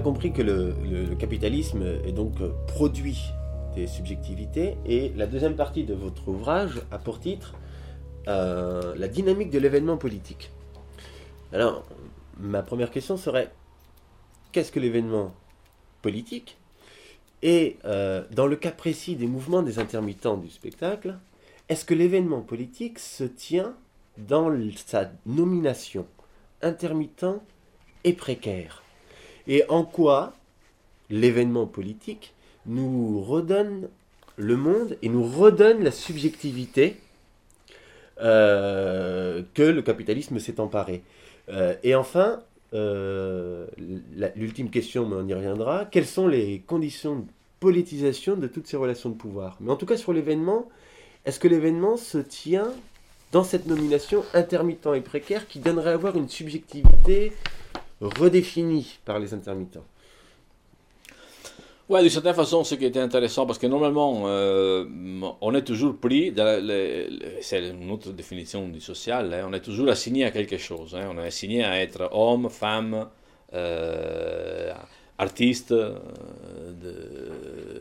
Compris que le, le capitalisme est donc produit des subjectivités. Et la deuxième partie de votre ouvrage a pour titre euh, La dynamique de l'événement politique. Alors, ma première question serait qu'est-ce que l'événement politique? Et euh, dans le cas précis des mouvements des intermittents du spectacle, est-ce que l'événement politique se tient dans sa nomination intermittent et précaire? Et en quoi l'événement politique nous redonne le monde et nous redonne la subjectivité euh, que le capitalisme s'est emparé. Euh, et enfin, euh, l'ultime question, mais on y reviendra, quelles sont les conditions de politisation de toutes ces relations de pouvoir? Mais en tout cas, sur l'événement, est-ce que l'événement se tient dans cette nomination intermittent et précaire qui donnerait à avoir une subjectivité redéfinie par les intermittents oui, d'une certaine façon, ce qui était intéressant, parce que normalement, euh, on est toujours pris, c'est une autre définition du social, hein, on est toujours assigné à quelque chose. Hein, on est assigné à être homme, femme, euh, artiste, euh,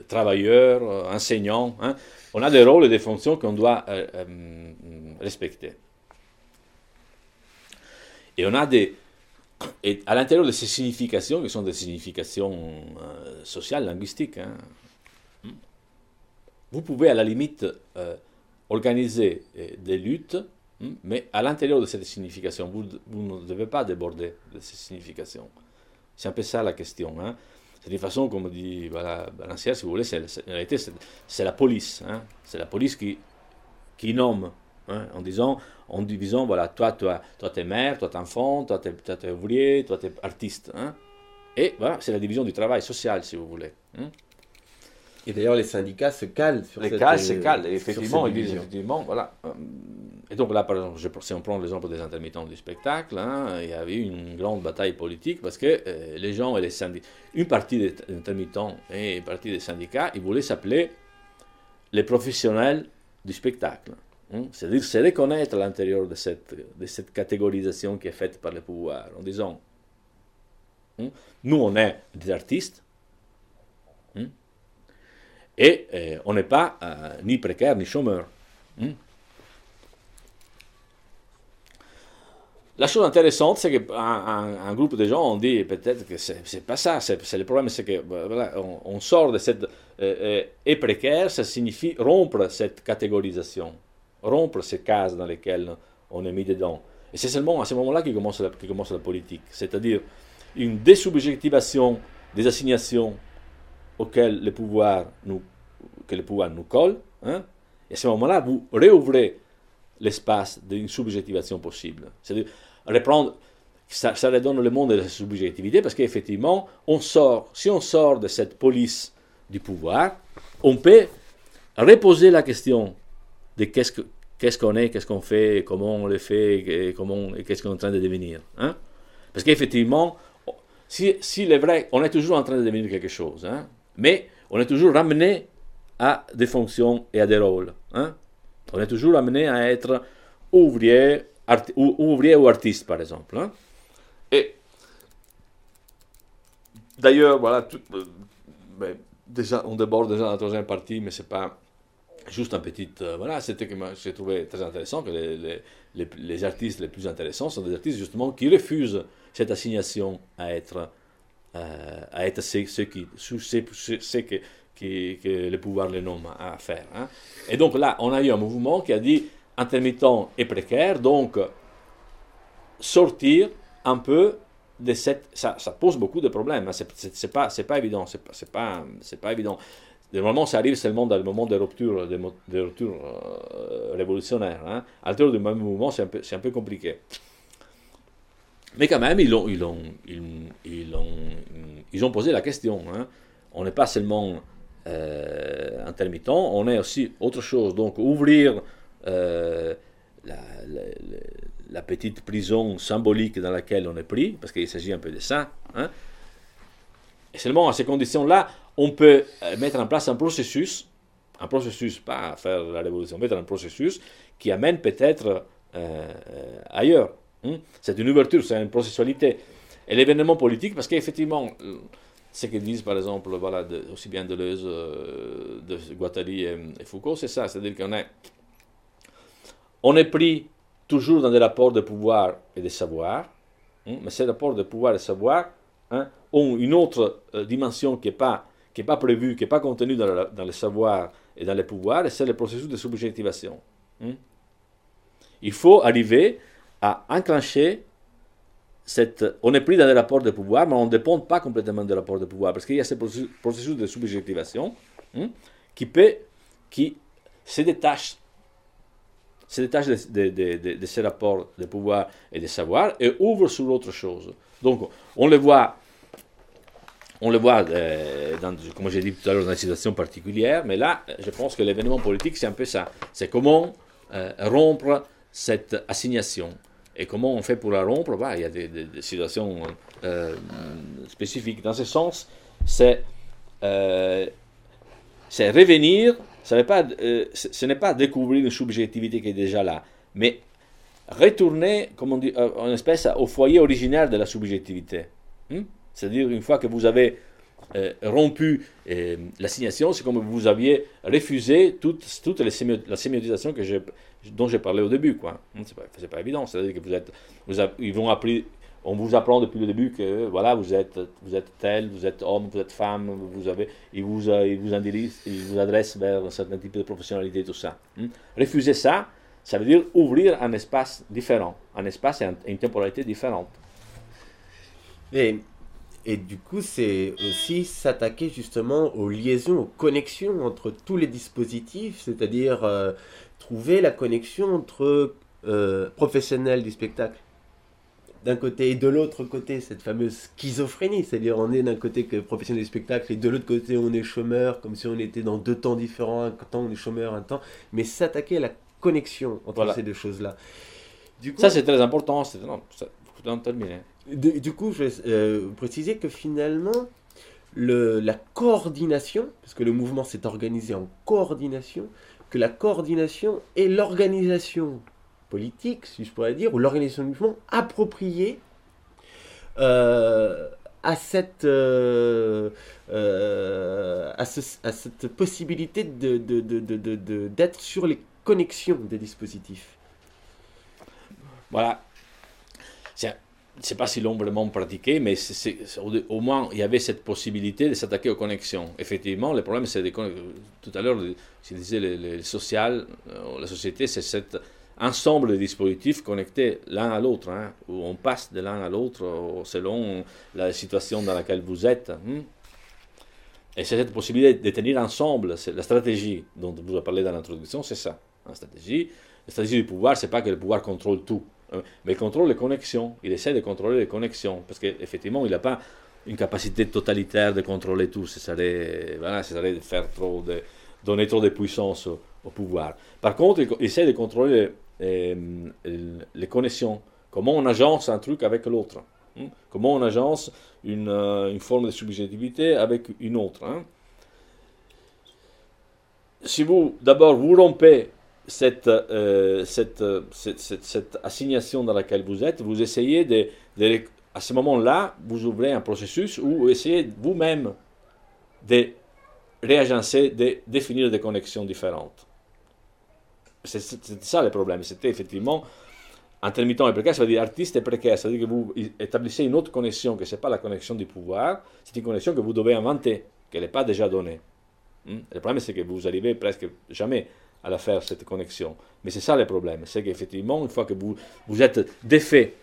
travailleur, enseignant. Hein. On a des rôles et des fonctions qu'on doit respecter. Et on a des, et à l'intérieur de ces significations, qui sont des significations euh, sociales, linguistiques, hein, vous pouvez à la limite euh, organiser euh, des luttes, hein, mais à l'intérieur de cette signification, vous, ne devez pas déborder de ces significations. C'est un peu ça la question. Hein. C'est une façon, comme dit voilà, Balancière, si vous voulez, c'est, la police. Hein. C'est la police qui, qui nomme, hein, en disant en divisant, voilà, toi, toi, toi, t'es mère, toi, t'es enfant, toi, t'es, es ouvrier, toi, t'es artiste. Hein. Et voilà, c'est la division du travail social, si vous voulez. Hein. Et d'ailleurs, les syndicats se calent sur les cette calent, se calent, effectivement, effectivement, voilà. Et donc là, par exemple, si on prend l'exemple des intermittents du spectacle, hein, il y avait eu une grande bataille politique parce que euh, les gens et les syndicats, une partie des intermittents et une partie des syndicats, ils voulaient s'appeler les professionnels du spectacle. Hein? C'est-à-dire se reconnaître à l'intérieur de cette, catégorisation qui est faite par le pouvoir, en disant, hein, nous on est des artistes, hein, et euh, on n'est pas euh, ni précaire ni chômeur. La chose intéressante, c'est qu'un un, groupe de gens ont dit peut-être que c'est pas ça. C'est le problème, c'est que voilà, on, sort de cette euh, et précaire, ça signifie rompre cette catégorisation rompre ces cases dans lesquelles on est mis dedans. Et c'est seulement à ce moment-là que commence la, commence la politique, c'est-à-dire une désubjectivation des assignations auxquelles le pouvoir nous, que le pouvoir nous colle. Hein. et à ce moment-là, vous réouvrez l'espace d'une subjectivation possible. C'est-à-dire reprendre, ça, ça redonne le monde de la subjectivité parce qu'effectivement, on sort, si on sort de cette police du pouvoir, on peut reposer la question de qu'est-ce que qu'est-ce qu'on est, qu'est-ce qu'on fait, comment on le fait, et, qu'est-ce qu'on est en train de devenir. Hein? Parce qu'effectivement, si, si est vrai, on est toujours en train de devenir quelque chose, hein? mais on est toujours ramené à des fonctions et à des rôles. Hein? On est toujours amené à être ouvrier, ou, ouvrier ou artiste, par exemple. Hein? Et d'ailleurs, voilà, euh, ben, on déborde déjà dans la troisième partie, mais c'est pas Juste un petit. Euh, voilà, c'était que j'ai trouvé très intéressant que les, les, les, artistes les plus intéressants sont des artistes justement qui refusent cette assignation à être, euh, à être ceux, qui, que, qui, que le pouvoir les nomme à faire. Hein. Et donc là, on a eu un mouvement qui a dit intermittent et précaire, donc sortir un peu de cette. Ça, ça pose beaucoup de problèmes, hein. c'est pas, pas évident, c'est pas, pas, pas évident. Normalement, ça arrive seulement dans le moment de rupture, de, de rupture euh, révolutionnaire. Hein. À l'intérieur du même mouvement, c'est un, peu, compliqué. Mais quand même, ils ont, ils ont, ils, ont, ils ont posé la question. Hein. On n'est pas seulement euh, intermittent, on est aussi autre chose. Donc, ouvrir euh, la, la, petite prison symbolique dans laquelle on est pris, parce qu'il s'agit un peu de ça. Hein. Et seulement à ces conditions-là, on peut euh, mettre en place un processus, un processus, pas faire la révolution, mettre un processus qui amène peut-être euh, euh, ailleurs. Hein. C'est une ouverture, c'est une processualité. Et l'événement politique, parce qu'effectivement, ce qu'ils disent par exemple, voilà, aussi bien Deleuze, de Guattari et, Foucault, c'est ça, c'est-à-dire qu'on est, on est pris toujours dans des rapports de pouvoir et de savoir, hein, mais ces rapports de pouvoir et de savoir hein, ont une autre dimension qui n'est pas, qui est pas prévue, qui n'est pas contenue dans, dans le savoir et dans le pouvoir, c'est le processus de subjectivation. Hein. Il faut arriver à enclencher cette... On est pris dans des rapports de pouvoir, mais on ne dépend pas complètement des rapports de pouvoir, parce qu'il y a ce processus de subjectivation hein, qui, peut, qui se détache, se détache de, de, de, ces rapports de pouvoir et de savoir et ouvre sur autre chose. Donc, on le voit on le voit, euh, dans, comme j'ai dit tout à l'heure, dans une situation particulière, mais là, je pense que l'événement politique, c'est un peu ça. C'est comment euh, rompre cette assignation. Et comment on fait pour la rompre? Bah, Il y a des, situations euh, spécifiques. Dans ce sens, c'est revenir, ce n'est pas découvrir une subjectivité qui est déjà là, mais retourner, comme on dit, en espèce au foyer originaire de la subjectivité. Hmm? C'est-à-dire, une fois que vous avez euh, rompu euh, l'assignation, c'est comme vous aviez refusé toute, toute les la sémiotisation que dont j'ai parlé au début. Quoi. Hmm, c'est pas, pas évident. C'est-à-dire que vous êtes, ils vont appeler, on vous apprend depuis le début que voilà, vous êtes, vous êtes tel, vous êtes homme, vous êtes femme, vous avez, ils vous, euh, vous, ils vous adressent vers un certain type de professionnalité, tout ça. Hmm. Refuser ça, ça veut dire ouvrir un espace différent, un espace et une temporalité différente. Et et du coup, c'est aussi s'attaquer justement aux liaisons, aux connexions entre tous les dispositifs, c'est-à-dire euh, trouver la connexion entre euh, professionnels du spectacle. D'un côté et de l'autre côté, cette fameuse schizophrénie, c'est-à-dire on est d'un côté que professionnel du spectacle et de l'autre côté on est chômeur, comme si on était dans deux temps différents, un temps on est chômeur, un temps, mais s'attaquer à la connexion entre ces deux choses-là. ça c'est très important, c'est non, ça, faut terminer du coup, je vais euh, préciser que finalement, le, la coordination, parce que le mouvement s'est organisé en coordination, que la coordination est l'organisation politique, si je pourrais dire, ou l'organisation du mouvement appropriée euh, à, cette, euh, à, cette possibilité d'être de, de, sur les connexions des dispositifs. Voilà. Je ne sais pas si l'ont vraiment pratiqué, mais au, moins il y avait cette possibilité de s'attaquer aux connexions. Effectivement, le problème, c'est tout à l'heure, je disais, le, social, euh, la société, c'est cet ensemble de dispositifs connectés l'un à l'autre, hein, où on passe de l'un à l'autre euh, selon la situation dans laquelle vous êtes. Hein. Et c'est cette possibilité de tenir ensemble, la stratégie dont vous avez parlé dans l'introduction, c'est ça. La stratégie, la stratégie du pouvoir, c'est pas que le pouvoir contrôle tout. Euh, mais il contrôle les connexions. Il essaie de contrôler les connexions. Parce qu'effectivement, il n'a pas une capacité totalitaire de contrôler tout. Ce serait, voilà, ce serait de faire trop de, donner trop de puissance au, pouvoir. Par contre, il, essaie de contrôler les, euh, les, connexions. Comment on agence un truc avec l'autre. Hein? Comment on agence une, euh, une, forme de subjectivité avec une autre. Hein? Si vous, d'abord, vous rompez cette, euh, cette, cette, cette, assignation dans laquelle vous êtes, vous essayez de, à ce moment-là, vous ouvrez un processus où vous essayez vous-même de réagencer, de définir des connexions différentes. C'est ça le problème. C'était effectivement intermittent et précaire, ça veut dire artiste et précaire, c'est-à-dire que vous établissez une autre connexion, que ce n'est pas la connexion du pouvoir, c'est une connexion que vous devez inventer, qu'elle n'est pas déjà donnée. Hmm? Le problème, c'est que vous arrivez presque jamais à faire, cette connexion. Mais c'est ça le problème, c'est qu'effectivement, une fois que vous, vous êtes défait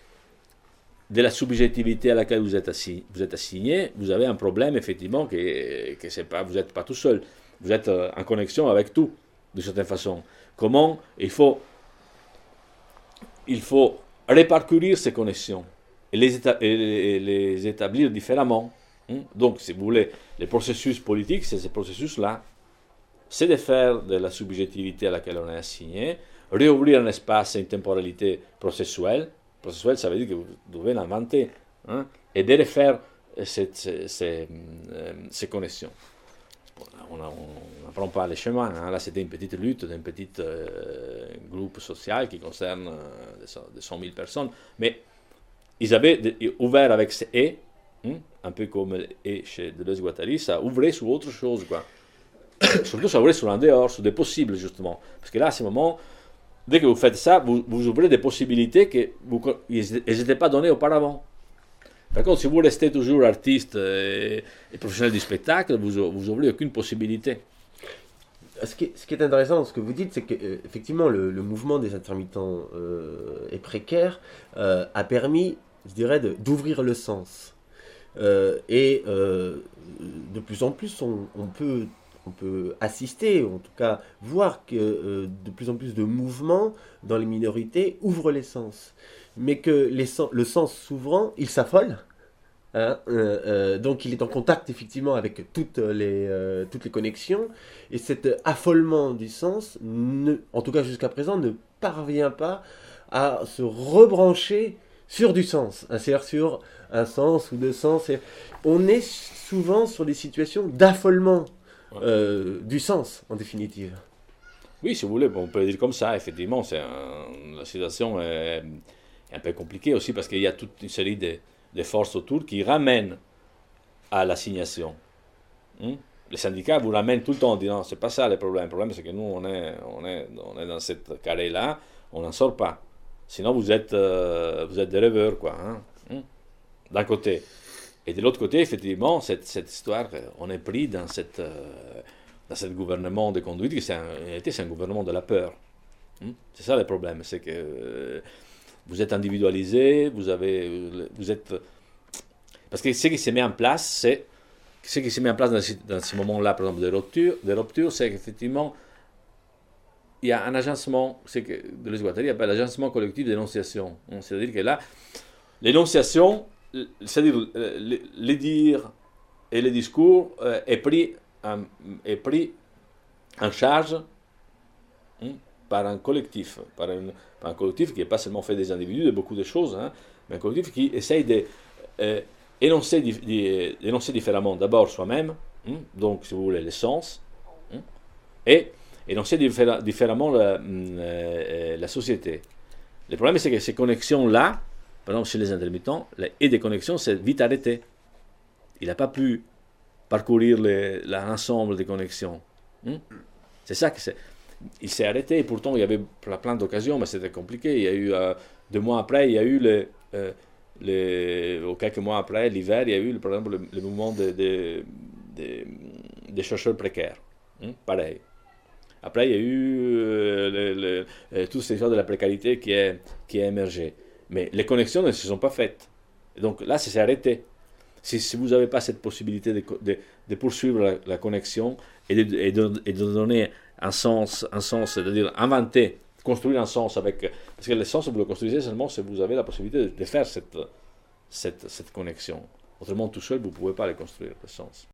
de la subjectivité à laquelle vous êtes, assigné, vous avez un problème, effectivement, que, que c'est pas, vous n'êtes pas tout seul. Vous êtes euh, en connexion avec tout, de certaine façon. Comment il faut, il faut réparcourir ces connexions et les, les établir différemment. Hein? Donc, si vous voulez, les processus politiques, c'est ces processus-là c'est de faire de la subjectivité à laquelle on est assigné, réouvrir un espace et une temporalité processuelle. Processuelle, ça veut dire que vous devez l'inventer, hein, et de refaire ces, ces, connexions. On n'apprend pas les chemins. Hein. Là, c'était une petite lutte d'un petit euh, groupe social qui concerne euh, des 100 000 personnes. Mais ils avaient ouvert avec ce et, un peu comme et chez Deleuze-Guattari, ça ouvrait sur autre chose, quoi. Surtout, ça ouvrait sur un dehors, sur des possibles, justement. Parce que là, à ce moment, dès que vous faites ça, vous, vous ouvrez des possibilités vous n'étaient pas données auparavant. Par contre, si vous restez toujours artiste et, et professionnel du spectacle, vous vous ouvrez aucune possibilité. Ce qui, est, ce qui est intéressant ce que vous dites, c'est qu'effectivement, le, le mouvement des intermittents euh, et précaires euh, a permis, je dirais, d'ouvrir le sens. Euh, et euh, de plus en plus, on peut, on peut assister, ou en tout cas voir que euh, de plus en plus de mouvements dans les minorités ouvrent les sens. Mais que le sens s'ouvrant, il s'affole. Hein, euh, euh, donc il est en contact effectivement avec toutes les, connexions et cet affolement du sens, ne, en tout cas jusqu'à présent, ne parvient pas à se rebrancher sur du sens, c'est-à-dire sur un sens ou deux sens. On est souvent sur des situations d'affolement. Euh, du sens, en définitive. Oui, si vous voulez, on peut le dire comme ça, effectivement. C'est un- la situation est, est un peu compliquée aussi parce qu'il y a toute une série de, de forces autour qui ramènent à l'assignation. Hmm? Les syndicats vous ramènent tout le temps en disant c'est pas ça le problème. Le problème, c'est que nous, on est, on est, on est dans cette carré-là, on n'en sort pas. Sinon, vous êtes, euh, vous êtes des rêveurs, quoi. hein? Hmm? D'un côté. Et de l'autre côté, effectivement, cette, cette histoire, euh, on est pris dans cette. euh, dans gouvernement de conduite, qui c'est un, c'est un gouvernement de la peur. Hmm? C'est ça le problème, c'est que euh, vous êtes individualisé, vous avez, vous êtes, parce que ce qui se met en place, c'est ce qui se met en place dans, ce- dans ce moment-là, par exemple, de rupture, de rupture, c'est qu'effectivement, il y a un agencement, c'est que Deleuze Guattari appelle l'agencement collectif d'énonciation. Hein, C'est-à-dire que là, l'énonciation, c'est-à-dire euh, les, dires et les discours euh, est pris en, est pris en charge hein, par un collectif, par un, collectif qui n'est pas seulement fait des individus, de beaucoup de choses, hein, mais un collectif qui essaye euh, d'énoncer différemment d'abord soi-même, hein, donc si vous voulez l'essence, et énoncer diffé- différemment euh, la société. Le problème, c'est que ces connexions-là, par exemple chez les intermittents, la- et des connexions, c'est vite arrêté. Il n'a pas pu parcourir l'ensemble des connexions. Hmm? C'est ça que c'est. Il s'est arrêté, et pourtant il y avait plein, d'occasions, mais c'était compliqué. Il y a eu, euh, deux mois après, il y a eu, le, euh, les, ou quelques mois après, l'hiver, il y a eu, par exemple, le, le mouvement des chercheurs précaires. Hmm? Pareil. Après, il y a eu euh, le- le- euh, de la précarité qui est, qui est émergé. Mais les connexions ne se sont pas faites. Donc là, ça s'est arrêté. Si, vous n'avez pas cette possibilité de, poursuivre la, connexion et de, donner un sens, un sens, c'est-à-dire inventer, construire un sens avec... Parce que le sens, vous le construisez seulement si vous avez la possibilité de, faire cette, cette connexion. Autrement, tout seul, vous ne pouvez pas le construire, le sens.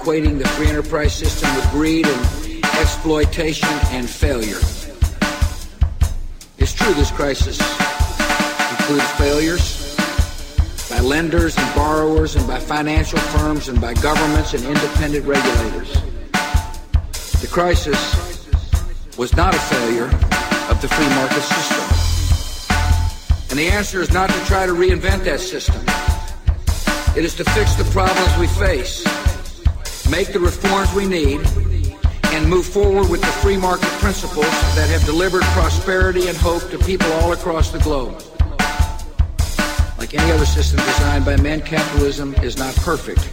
Equating the free enterprise system with greed and exploitation and failure. It's true this crisis includes failures by lenders and borrowers and by financial firms and by governments and independent regulators. The crisis was not a failure of the free market system. And the answer is not to try to reinvent that system. It is to fix the problems we face, make the reforms we need, and move forward with the free market principles that have delivered prosperity and hope to people all across the globe. Like any other system designed by man, capitalism is not perfect.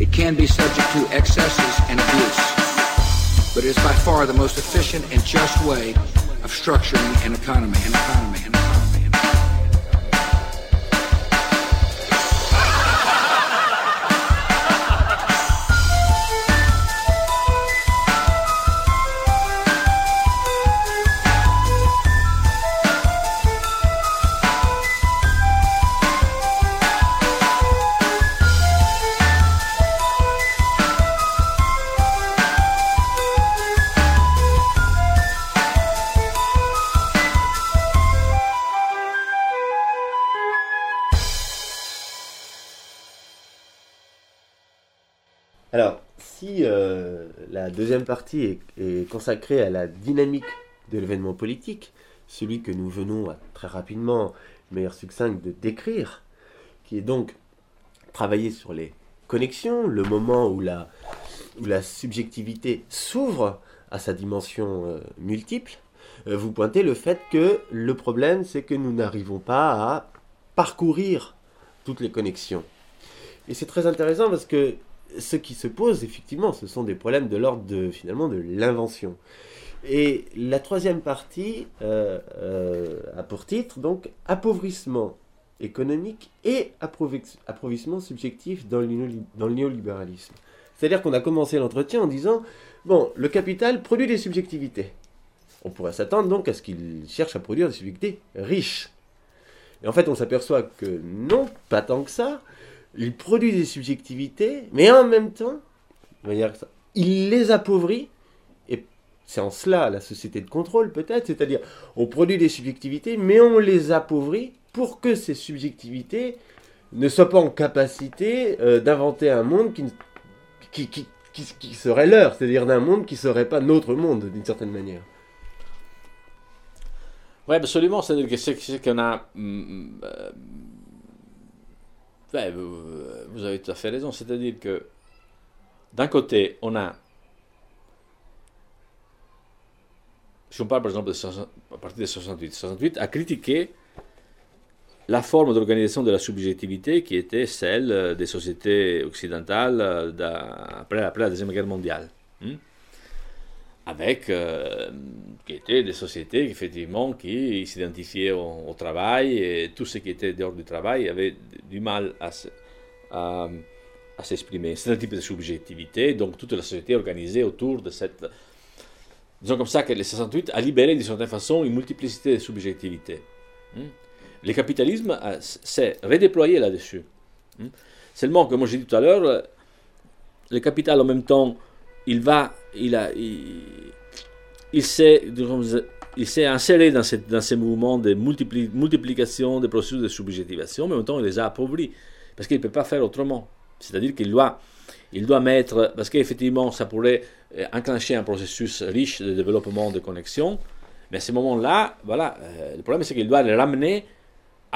It can be subject to excesses and abuse, but it is by far the most efficient and just way of structuring an economy, an economy, an economy. Deuxième partie est, consacrée à la dynamique de l'événement politique, celui que nous venons très rapidement, meilleur succinct, de décrire, qui est donc travailler sur les connexions, le moment où la, où la subjectivité s'ouvre à sa dimension euh, multiple, euh, vous pointez le fait que le problème, c'est que nous n'arrivons pas à parcourir toutes les connexions. Et c'est très intéressant parce que ce qui se pose, effectivement, ce sont des problèmes de l'ordre de, finalement, de l'invention. Et la troisième partie euh, euh, a pour titre, donc, appauvrissement économique et appauvrissement subjectif dans le, néolibéralisme. C'est-à-dire qu'on a commencé l'entretien en disant, bon, le capital produit des subjectivités. On pourrait s'attendre donc à ce qu'il cherche à produire des subjectivités riches. Et en fait, on s'aperçoit que non, pas tant que ça, il produit des subjectivités, mais en même temps, il les appauvrit, et c'est en cela la société de contrôle peut-être, c'est-à-dire on produit des subjectivités, mais on les appauvrit pour que ces subjectivités ne soient pas en capacité euh, d'inventer un monde qui, qui, serait leur, c'est-à-dire d'un monde qui ne serait pas notre monde d'une certaine manière. Oui, absolument. C'est qu'on a mm, euh, vous, avez tout à fait raison. C'est-à-dire que d'un côté, on a. Si on parle par exemple de à partir de 68, 68 a critiqué la forme d'organisation de la subjectivité qui était celle des sociétés occidentales après, après la Deuxième Guerre mondiale. Hmm? Avec, euh, qui étaient des sociétés effectivement qui s'identifiaient au, travail et tout ce qui était dehors du travail avait du mal à, s'exprimer. C'est un type de subjectivité, donc toute la société organisée autour de cette... Disons comme ça que les 68 a libéré d'une certaine façon une multiplicité de subjectivités. Hmm? Le capitalisme s'est redéployé là-dessus. Hmm? Seulement, comme j'ai dit tout à l'heure, le capital en même temps il va, il a, il, s'est, il s'est inséré dans, ces mouvements de multiplication des processus de subjectivation, mais en même temps il les a appauvris, parce qu'il ne peut pas faire autrement. C'est-à-dire qu'il doit, il doit mettre, parce qu'effectivement ça pourrait euh, enclencher un processus riche de développement de connexion, mais à ce moment-là, voilà, euh, le problème c'est qu'il doit le ramener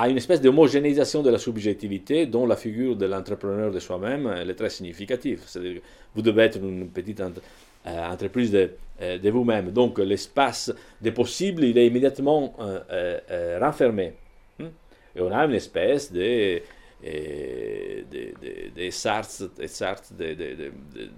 à une espèce d'homogénéisation de la subjectivité dont la figure de l'entrepreneur de soi-même est très significative. C'est-à-dire vous devez être une petite euh, entreprise de, euh, de vous-même. Donc l'espace des possibles, il est immédiatement euh, renfermé. Hmm? Et on a une espèce de... de, de, de, de,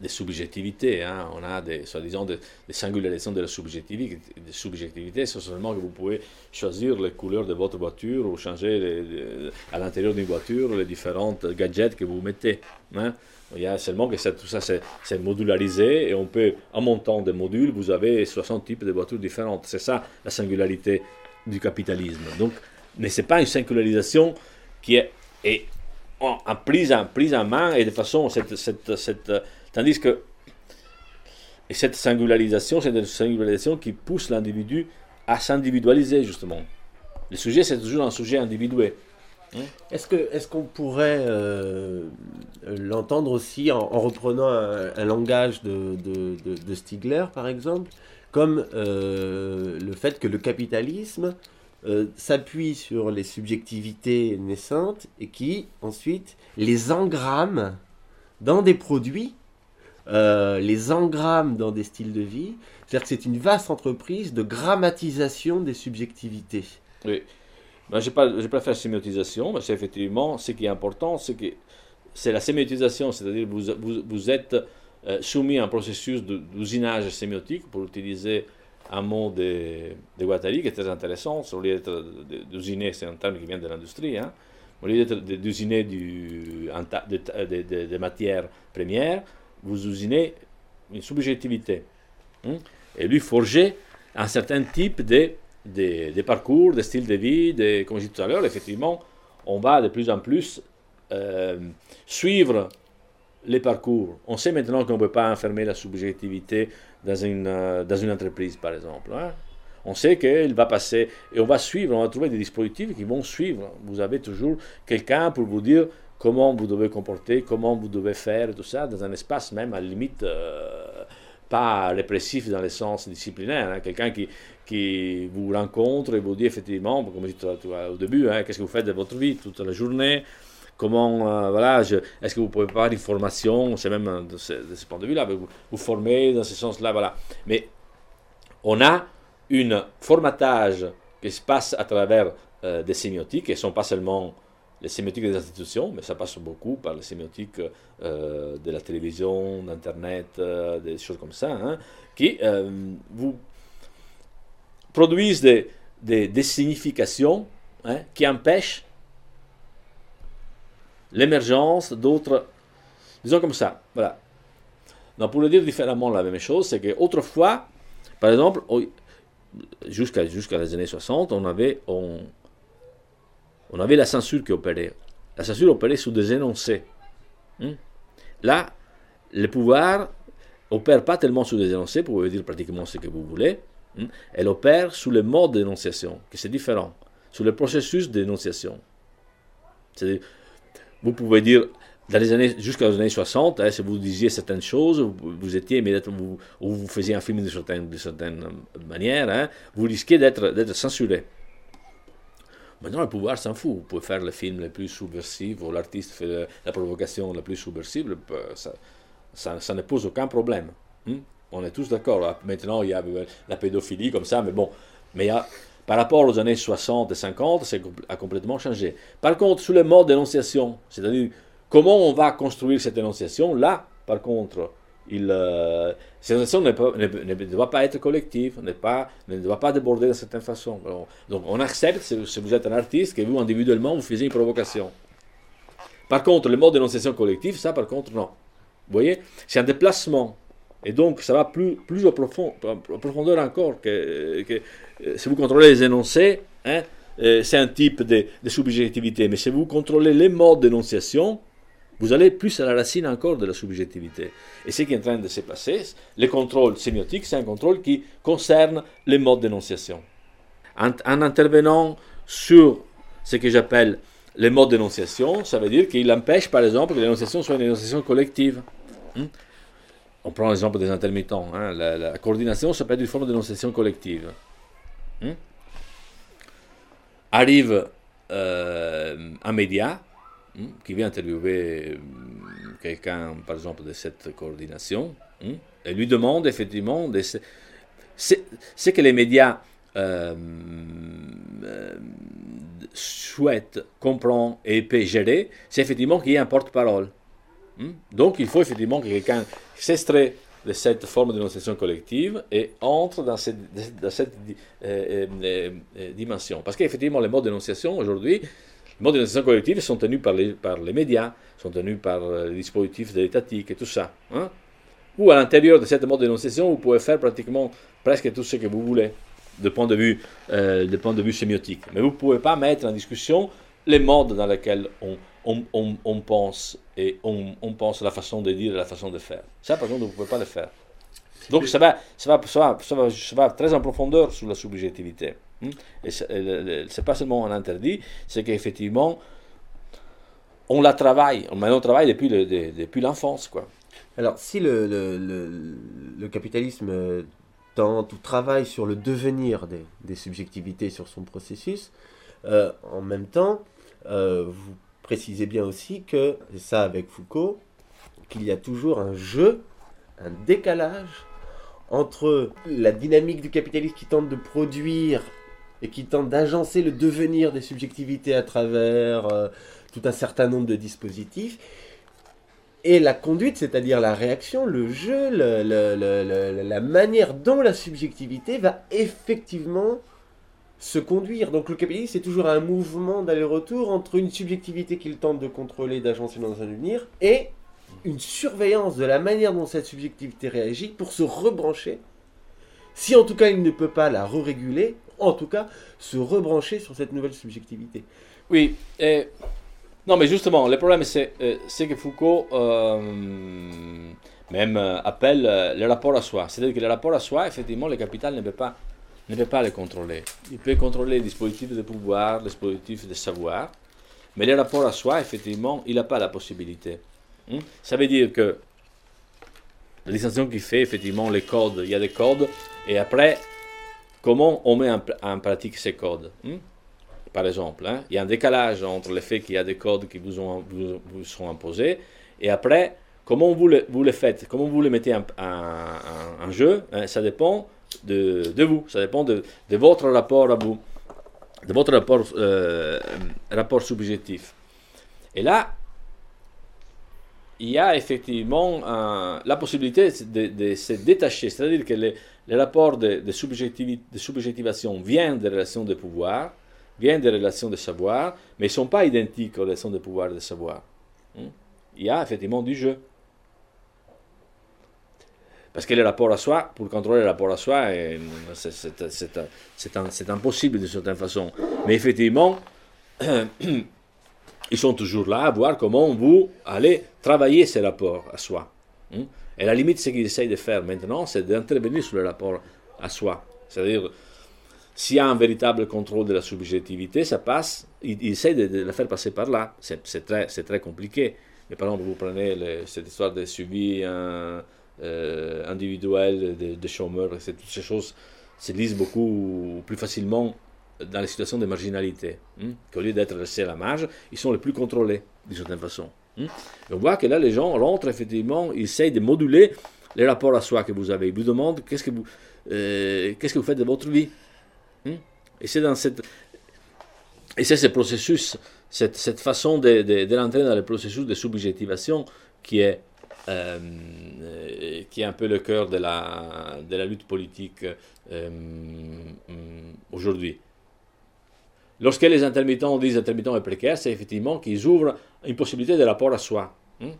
des subjectivités. Hein. On a des, soi-disant des, singularisations de la subjectivité, des subjectivités, c'est seulement que vous pouvez choisir les couleurs de votre voiture ou changer à l'intérieur d'une voiture les différentes gadgets que vous mettez. Hein. Il y a seulement que tout ça c'est modularisé et on peut, en montant des modules, vous avez 60 types de voitures différentes. C'est ça la singularité du capitalisme. Donc, mais ce n'est pas une singularisation qui est, en prise, en, prise en main et de façon, cette, cette, cette, tandis que et cette singularisation, c'est une singularisation qui pousse l'individu à s'individualiser justement. Le sujet, c'est toujours un sujet individué. Est-ce que est-ce qu'on pourrait euh, l'entendre aussi en, en reprenant un, langage de, de, de, de Stigler, par exemple, comme euh, le fait que le capitalisme euh, s'appuie sur les subjectivités naissantes et qui ensuite les engramme dans des produits, euh, les engramme dans des styles de vie. C'est-à-dire que c'est une vaste entreprise de grammatisation des subjectivités. Oui. Ben, je n'ai pas, fait la sémiotisation, mais c'est effectivement ce qui est important, c'est que c'est la sémiotisation, c'est-à-dire que vous, êtes euh, soumis à un processus d'usinage sémiotique, pour utiliser un mot de, de Guattari qui est très intéressant. Au lieu d'usiner, c'est un terme qui vient de l'industrie, hein. au lieu d'usiner du, un ta- de, ta- de- de- de matières premières, vous usinez une subjectivité. hein. Et lui forger un certain type de, de, parcours, de style de vie, de, comme je disais tout à l'heure, effectivement, on va de plus en plus euh, suivre les parcours. On sait maintenant qu'on ne peut pas enfermer la subjectivité dans une, euh, dans une entreprise, par exemple. hein. On sait qu'il va passer, et on va suivre, on va trouver des dispositifs qui vont suivre. Vous avez toujours quelqu'un pour vous dire comment vous devez comporter, comment vous devez faire, tout ça, dans un espace même à la limite euh, pas répressif dans le sens disciplinaire. hein. Quelqu'un qui, qui vous rencontre et vous dit effectivement, comme je au début, hein, qu'est-ce que vous faites de votre vie toute la journée, comment, euh, voilà, est-ce que vous pouvez pas avoir une formation, c'est même euh, de ce, point de vue-là, vous vous formez dans ce sens-là, voilà. Mais on a un formatage qui se passe à travers euh, des sémiotiques, et sont pas seulement les sémiotiques des institutions, mais ça passe beaucoup par les sémiotiques euh, de la télévision, d'Internet, euh, des choses comme ça, hein, qui euh, vous produisent des, des, significations hein, qui empêchent l'émergence d'autres. Disons comme ça, voilà. Donc, pour le dire différemment, la même chose, c'est qu'autrefois, par exemple, jusqu'à jusqu'à les années 60, on avait, on avait la censure qui opérait. La censure opérait sous des énoncés. Hmm? Là, le pouvoir opère pas tellement sous des énoncés, vous pouvez dire pratiquement ce que vous voulez. hmm? Elle opère sous le mode d'énonciation, que c'est différent, sous le processus d'énonciation. Vous pouvez dire, dans les années, jusqu'aux années 60, hein, si vous disiez certaines choses, vous, étiez ou vous faisiez un film de certaine, certaine manière, hein, vous risquez d'être censuré. Maintenant, le pouvoir s'en fout. Vous pouvez faire le film le plus subversif, ou l'artiste fait la provocation la plus subversive, le- ça, ne pose aucun problème. Hmm? On est tous d'accord. Là, Maintenant, il y a euh, la pédophilie comme ça, mais bon. Mais par rapport aux années 60 et 50, ça a complètement changé. Par contre, sur le mode d'énonciation, c'est-à-dire comment on va construire cette énonciation, là, par contre, il, euh, ne, ne- ne doit pas être collective, ne, pas, ne doit pas déborder d'une certaine façon. Donc, on accepte, si, si vous êtes un artiste, que vous, individuellement, vous faisiez une provocation. Par contre, le mode d'énonciation collective, ça, par contre, non. Vous voyez C'est un déplacement. Et donc, ça va plus, plus au profond, en profondeur encore. Que, que, euh, si vous contrôlez les énoncés, hein, euh, c'est un type de, de subjectivité. Mais si vous contrôlez les modes d'énonciation, vous allez plus à la racine encore de la subjectivité. Et ce qui est en train de se passer, le contrôle sémiotique, c'est un contrôle qui concerne les modes d'énonciation. En, en intervenant sur ce que j'appelle les modes d'énonciation, ça veut dire qu'il empêche, par exemple, que l'énonciation soit une énonciation collective. Hmm? On prend l'exemple des intermittents. hein. La, coordination, ça peut être une forme d'énonciation collective. Hmm? Arrive euh, un média qui vient interviewer hmm, quelqu'un, par exemple, de cette coordination, hmm, et lui demande effectivement de c'est que les médias euh, souhaitent, comprennent et peuvent gérer, c'est effectivement qu'il y ait un porte-parole. Hmm? Donc il faut effectivement que quelqu'un s'extrait de cette forme d'énonciation collective et entre dans cette, euh, euh, dimension. Parce qu'effectivement, les modes d'énonciation aujourd'hui, les modes d'énonciation collective sont tenus par les, par les médias, sont tenus par euh, les dispositifs de l'étatique et tout ça. hein. Ou à l'intérieur de cette mode d'énonciation, vous pouvez faire pratiquement presque tout ce que vous voulez, de point de vue, euh, de point de vue sémiotique. Mais vous ne pouvez pas mettre en discussion les modes dans lesquels on, on, on, on pense et on, on, pense la façon de dire et la façon de faire. Ça, par contre, vous ne pouvez pas le faire. Donc, ça va, ça, va, ça, va, ça, va, ça va très en profondeur sur la subjectivité. Hmm? Et c'est pas seulement un interdit, c'est qu'effectivement, on la travaille, on, on travaille depuis, le, de, depuis l'enfance. quoi. Alors, si le, le, le, capitalisme tente ou travaille sur le devenir des, des subjectivités, sur son processus, euh, en même temps, euh, vous précisez bien aussi que, c'est ça avec Foucault, qu'il y a toujours un jeu, un décalage entre la dynamique du capitalisme qui tente de produire et qui tente d'agencer le devenir des subjectivités à travers euh, tout un certain nombre de dispositifs, et la conduite, c'est-à-dire la réaction, le jeu, la manière dont la subjectivité va effectivement se conduire. Donc le capitalisme, c'est toujours un mouvement d'aller-retour entre une subjectivité qu'il tente de contrôler, d'agencer dans un devenir, et une surveillance de la manière dont cette subjectivité réagit pour se rebrancher. Si en tout cas il ne peut pas la re-réguler, en tout cas se rebrancher sur cette nouvelle subjectivité. Oui, et... non mais justement, le problème c'est euh, que Foucault euh, même euh, appelle le rapport à soi. C'est-à-dire que le rapport à soi, effectivement, le capital ne peut pas, ne peut pas le contrôler. Il peut contrôler les dispositifs de pouvoir, les dispositifs de savoir, mais le rapport à soi, effectivement, il n'a pas la possibilité. Hmm? Ça veut dire que la distinction qui fait effectivement les codes, il y a des codes, et après, comment on met en, pratique ces codes hmm? Par exemple, hein, il y a un décalage entre le fait qu'il y a des codes qui vous, ont, vous, vous sont imposés, et après, comment vous le, vous le faites, comment vous le mettez en, jeu, hein, ça dépend de, vous, ça dépend de, votre rapport à vous, de votre rapport, euh, subjectif. Et là, il y a effectivement la possibilité de, de se détacher, c'est-à-dire que les, les rapports de, de, subjectivation viennent des relations de pouvoir, viennent des relations de savoir, mais ils ne sont pas identiques aux relations de pouvoir et de savoir. Hmm? Il y a effectivement du jeu. Parce que le rapport à soi, pour contrôler le rapport à soi, c'est impossible de certaine façon. Mais effectivement, ils sont toujours là à voir comment vous allez travailler ces rapports à soi. Et la limite, ce qu'ils essayent de faire maintenant, c'est d'intervenir sur le rapport à soi. C'est-à-dire, s'il y a un véritable contrôle de la subjectivité, ça passe, ils essayent de, la faire passer par là. C'est très, compliqué. Mais par exemple, vous prenez le, cette histoire de suivi euh, individuel des de chômeurs, toutes ces choses se lisent beaucoup plus facilement dans les situations de marginalité, hein, qu'au lieu d'être laissés à la marge, ils sont les plus contrôlés, d'une certaine façon. Hein. on voit que là, les gens rentrent effectivement, ils essayent de moduler les rapports à soi que vous avez. Ils vous demandent qu'est-ce que vous, euh, qu'est-ce que vous faites de votre vie? Hein. Et c'est dans cette, et c'est ce processus, cette, façon de, dans le processus de subjectivation qui est euh, qui est un peu le cœur de la, de la lutte politique euh, aujourd'hui. Lorsque les intermittents disent intermittents et précaires, c'est effectivement qu'ils ouvrent une possibilité de rapport à soi. Hein?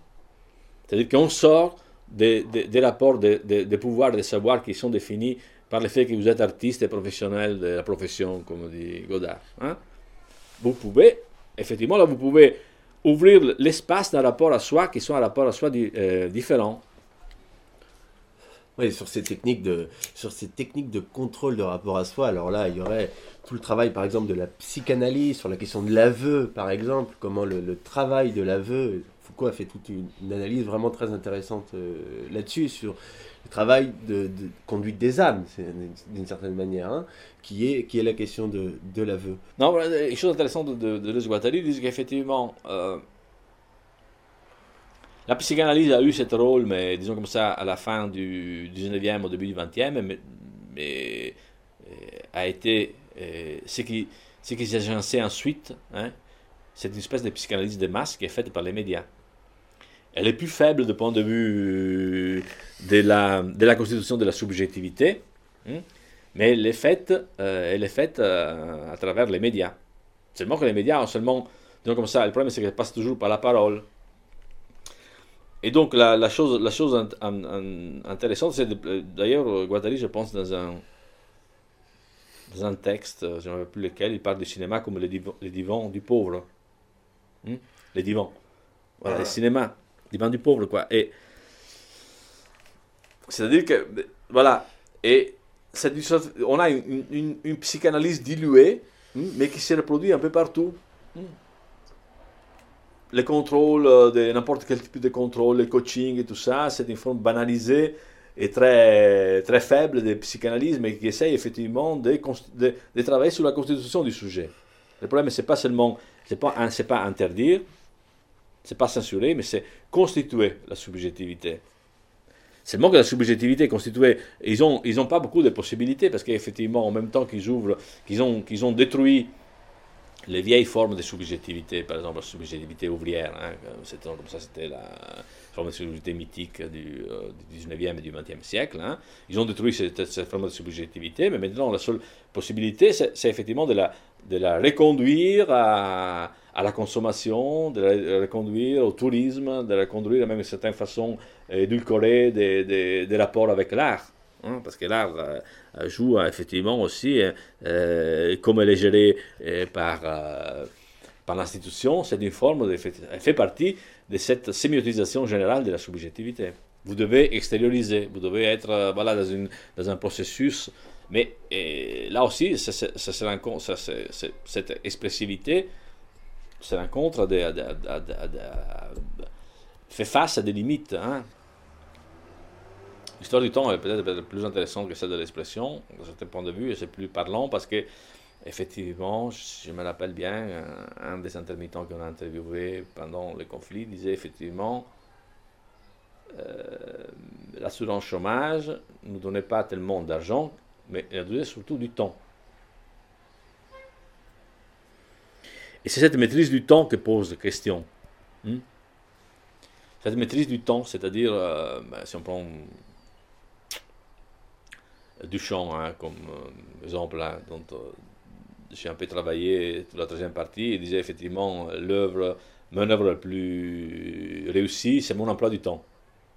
C'est-à-dire qu'on sort des, des, des rapports de, de, de, de savoir qui sont définis par le fait que vous êtes artiste et professionnel de la profession, comme dit Godard. Hein? Vous pouvez, effectivement, là, vous pouvez ouvrir l'espace d'un rapport à soi qui sont un rapport à soi euh, différent. Oui, sur ces techniques de sur ces techniques de contrôle de rapport à soi. Alors là, il y aurait tout le travail, par exemple, de la psychanalyse sur la question de l'aveu, par exemple, comment le, travail de l'aveu. Foucault a fait toute une, analyse vraiment très intéressante euh, là-dessus sur le travail de, de, conduite des âmes, d'une certaine manière, hein, qui est la question de, de l'aveu. Non, une chose intéressante de, de, de Guattari dit qu'effectivement. Euh, la psychanalyse a eu ce rôle, mais disons comme ça, à la fin du 19e, au début du 20e, mais, euh, a été euh, ce qui, ce qui agencé ensuite. Hein, c'est une espèce de psychanalyse de masse qui est faite par les médias. Elle est plus faible du point de vue de la, de la constitution de la subjectivité, hein, mais elle est faite, euh, elle est faite à travers les médias. Seulement que les médias ont seulement, disons comme ça, le problème c'est qu'elle passe toujours par la parole. Et donc la, la chose, la intéressante, c'est d'ailleurs Guattari, je pense, dans un, dans un texte, je ne sais plus lequel, il parle du cinéma comme le divan, le divan du pauvre. Hmm? les divans. Voilà, les cinémas, divans du pauvre, quoi. Et c'est-à-dire que, voilà, et on a une, une, psychanalyse diluée, hmm, mais qui se reproduit un peu partout. Hmm. Les contrôles, euh, n'importe quel type de contrôle, le coaching et tout ça, c'est une forme banalisée et très, très faible de psychanalyse, mais qui essaye effectivement de travailler sur la constitution du sujet. Le problème, c'est pas seulement, c'est pas, c'est pas interdire, c'est pas censurer, mais c'est constituer la subjectivité. Seulement que la subjectivité est constituée, ils n'ont ils ont pas beaucoup de possibilités, parce qu'effectivement, en même temps qu'ils ouvrent, qu'ils ont, qu'ils ont détruit les vieilles formes de subjectivité, par exemple la subjectivité ouvrière, hein, comme ça c'était la forme de subjectivité mythique du, 19e euh, et du 20e siècle, hein. ils ont détruit cette, forme de subjectivité, mais maintenant la seule possibilité, c'est effectivement de la, reconduire à, à, la consommation, de la reconduire au tourisme, de la reconduire même d'une certaine façon édulcorée des, des rapports avec l'art. Hein, parce que l'art euh, joue euh, effectivement aussi, euh, comme elle est gérée par, par l'institution, c'est une forme, de, elle fait partie de cette sémiotisation générale de la subjectivité. Vous devez extérioriser, vous devez être voilà, dans, un processus, mais là aussi, cette expressivité se rencontre, fait face à des limites. Hein. L'histoire du temps est peut-être plus intéressante que celle de l'expression, d'un certain point de vue, et c'est plus parlant parce que, effectivement, je me rappelle bien, un, des intermittents qu'on a interviewé pendant le conflit disait effectivement euh, l'assurance chômage ne nous donnait pas tellement d'argent, mais elle donnait surtout du temps. Et c'est cette maîtrise du temps que pose la question. Hmm? Cette maîtrise du temps, c'est-à-dire, euh, ben, si on prend Duchamp, hein, comme euh, exemple, hein, dont euh, j'ai un peu travaillé toute la troisième partie, il disait effectivement l'œuvre, mon œuvre la plus réussie, c'est mon emploi du temps.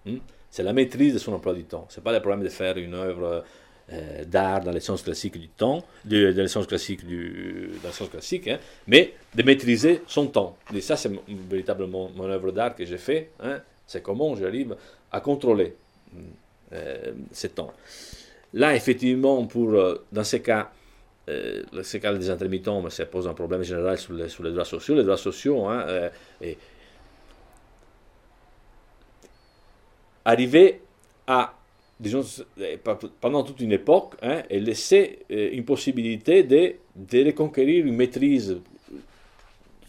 Hmm? C'est la maîtrise de son emploi du temps. C'est pas le problème de faire une œuvre euh, d'art dans les sens classiques du temps, dans les sens classiques du, dans le sens classique, hein, mais de maîtriser son temps. Et ça, c'est véritablement mon œuvre d'art que j'ai fait. c'est comment j'arrive à contrôler euh, ce temps. Là, effectivement, pour, euh, dans ces cas, euh, cas des intermittents, ça pose un problème général sur les, sur les droits sociaux. Les droits sociaux, hein, euh, arriver à, disons, pendant toute une époque, hein, et laisser une possibilité de, de reconquérir une maîtrise,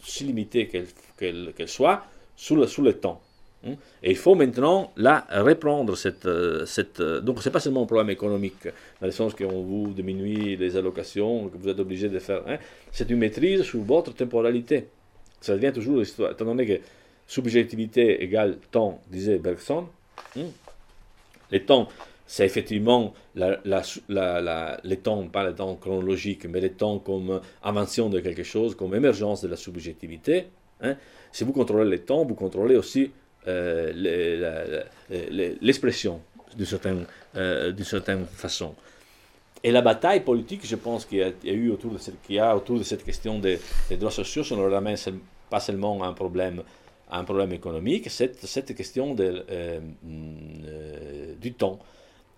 si limitée qu'elle soit, sur sur le temps. Hein. Et il faut maintenant là reprendre cette. Euh, cette euh, donc, ce n'est pas seulement un problème économique, dans le sens qu'on vous diminue les allocations, que vous êtes obligé de faire. Hein. C'est une maîtrise sur votre temporalité. Ça devient toujours l'histoire. Étant donné que subjectivité égale temps, disait Bergson, hein. les temps, c'est effectivement la, la, les temps, pas les temps chronologiques, mais les temps comme invention de quelque chose, comme émergence de la subjectivité. Si vous contrôlez les temps, vous contrôlez aussi euh, l'expression d'une certaine, euh, certaine façon. Et la bataille politique, je pense, qu'il y, a eu autour de cette, y a autour de cette question des, droits sociaux, ça ne ramène pas seulement un problème, un problème économique, c'est cette question de, euh, du temps.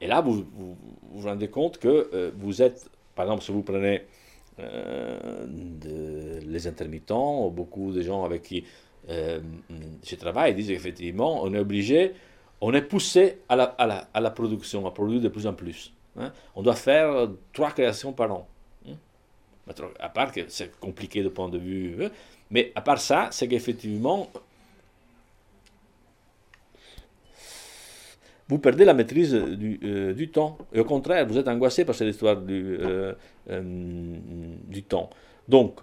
Et là, vous vous, rendez compte que vous êtes, par exemple, si vous prenez les intermittents, beaucoup de gens avec qui euh, je travaille, disent effectivement, on est obligé, on est poussé à la, production, à produire de plus en plus. Hein. On doit faire trois créations par an. Hein. À part que c'est compliqué de point de vue, hein. mais à part ça, c'est qu'effectivement, vous perdez la maîtrise du, euh, du, temps. Et au contraire, vous êtes angoissé par cette histoire du, euh, euh, du temps. Donc,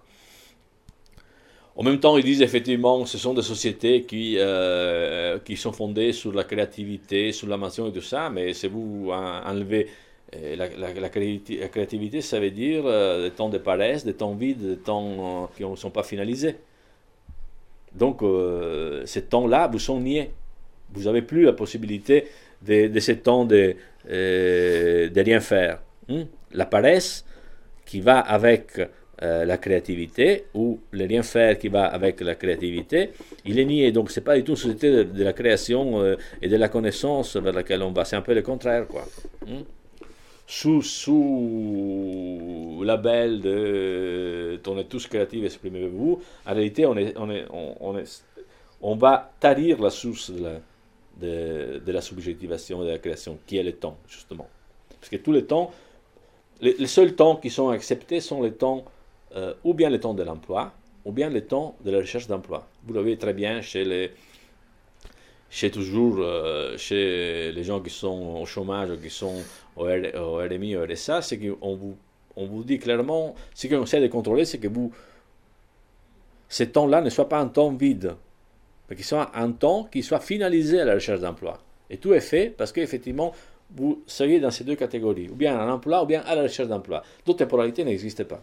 en même temps, ils disent effectivement que ce sont des sociétés qui, euh, qui sont fondées sur la créativité, sur la mention et tout ça, mais si vous enlevez euh, la, créativité, ça veut dire euh, des temps de paresse, des temps vides, des temps qui ne sont pas finalisés. Donc, ces temps-là vous sont niés. Vous n'avez plus la possibilité de, de ces temps de, de rien faire. Hmm? La paresse qui va avec euh, la créativité ou le rien faire qui va avec la créativité, il est nié. Donc, c'est pas du tout une société de, la création euh, et de la connaissance vers laquelle on va. C'est un peu le contraire, quoi. Hmm? Sous, sous label de on est tous créatifs, exprimez-vous, en réalité, on, est, on, est, on, va tarir la source de la, subjectivation de la création, qui est le temps, justement. Parce que tous les temps, les seuls temps qui sont acceptés sont les temps euh, ou bien le temps de l'emploi, ou bien le temps de la recherche d'emploi. Vous le voyez très bien chez les, chez toujours, euh, chez les gens qui sont au chômage, qui sont au, RMI, au RSA, c'est qu'on vous, on vous dit clairement, ce qu'on essaie de contrôler, c'est que vous, ce temps-là ne soit pas un temps vide, mais qu'il soit un temps qui soit finalisé à la recherche d'emploi. Et tout est fait parce qu'effectivement, vous seriez dans ces deux catégories, ou bien à l'emploi, ou bien à la recherche d'emploi. D'autres temporalités n'existent pas.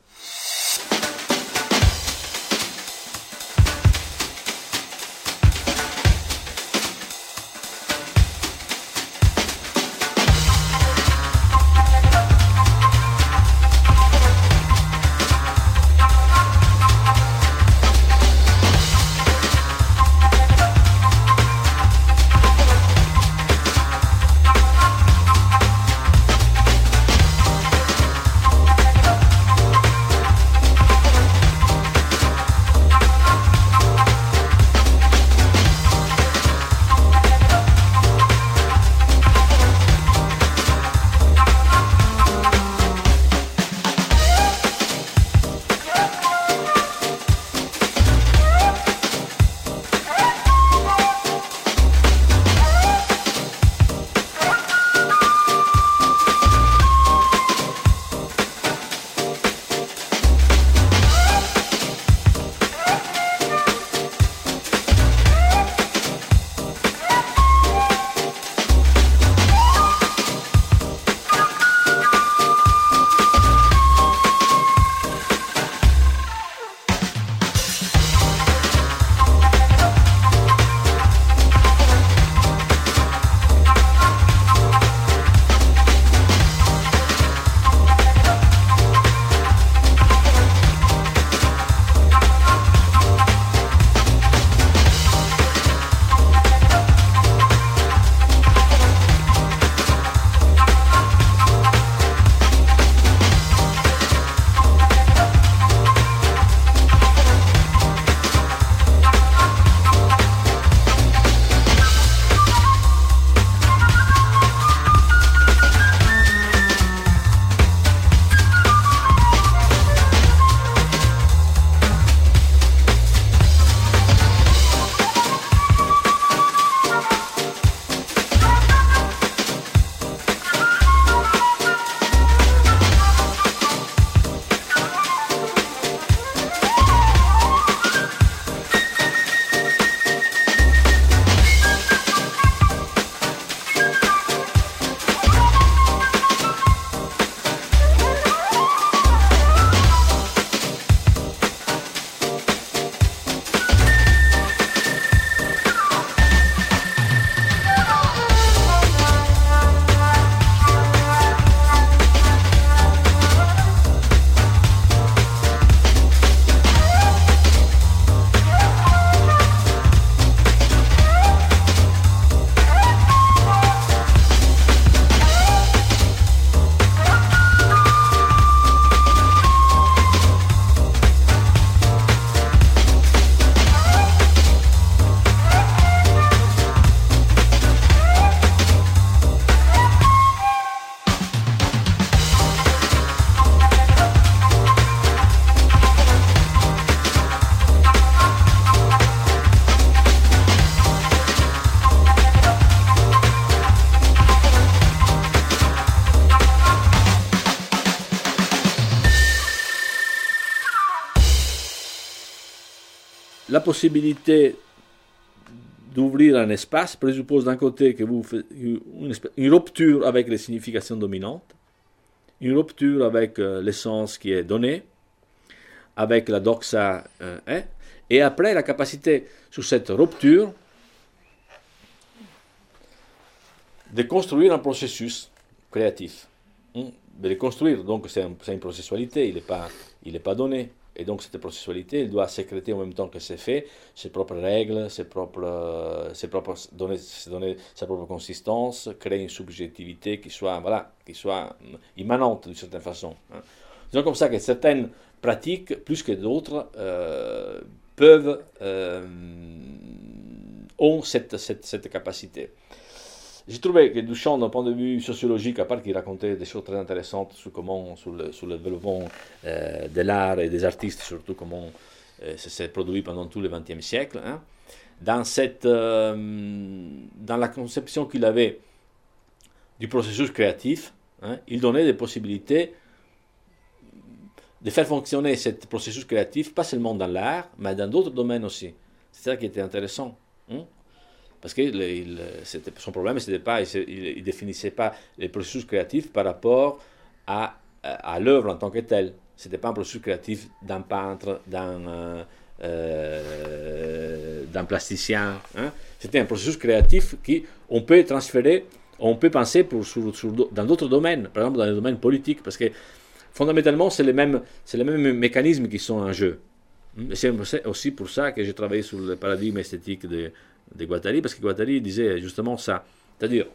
Possibilité d'ouvrir un espace présuppose d'un côté que vous faites une, rupture avec les significations dominantes, une rupture avec euh, l'essence qui est donnée, avec la doxa euh, hein, et après la capacité sur cette rupture de construire un processus créatif. Hein, de le construire, donc c'est une processualité, il n'est pas pas donné. Et donc cette processualité, elle doit sécréter en même temps que c'est fait ses propres règles, ses propres, ses propres donner, donner sa propre consistance, créer une subjectivité qui soit, voilà, qui soit immanente d'une certaine façon. Hein. Disons comme ça que certaines pratiques, plus que d'autres, euh, peuvent, euh, ont cette, cette, cette capacité. J'ai trouvé que Duchamp, d'un point de vue sociologique, à part qu'il racontait des choses très intéressantes sur comment, sur le, développement euh, de l'art et des artistes, surtout comment euh, ça s'est produit pendant tout le XXe siècle, hein, dans, cette, euh, dans la conception qu'il avait du processus créatif, hein, il donnait des possibilités de faire fonctionner ce processus créatif, pas seulement dans l'art, mais dans d'autres domaines aussi. C'est ça qui était intéressant. Parce que son problème, c'était pas, il ne définissait pas les processus créatifs par rapport à, l'œuvre en tant que telle. Ce n'était pas un processus créatif d'un peintre, d'un euh, euh plasticien. Hein. C'était un processus créatif qui on peut transférer, on peut penser dans d'autres domaines, par exemple dans les domaines politiques, parce que fondamentalement, c'est les mêmes, les mêmes mécanismes qui sont en jeu. C'est aussi pour ça que j'ai travaillé sur le paradigme esthétique de, de Guattari, parce que Guattari disait justement ça. C'est-à-dire,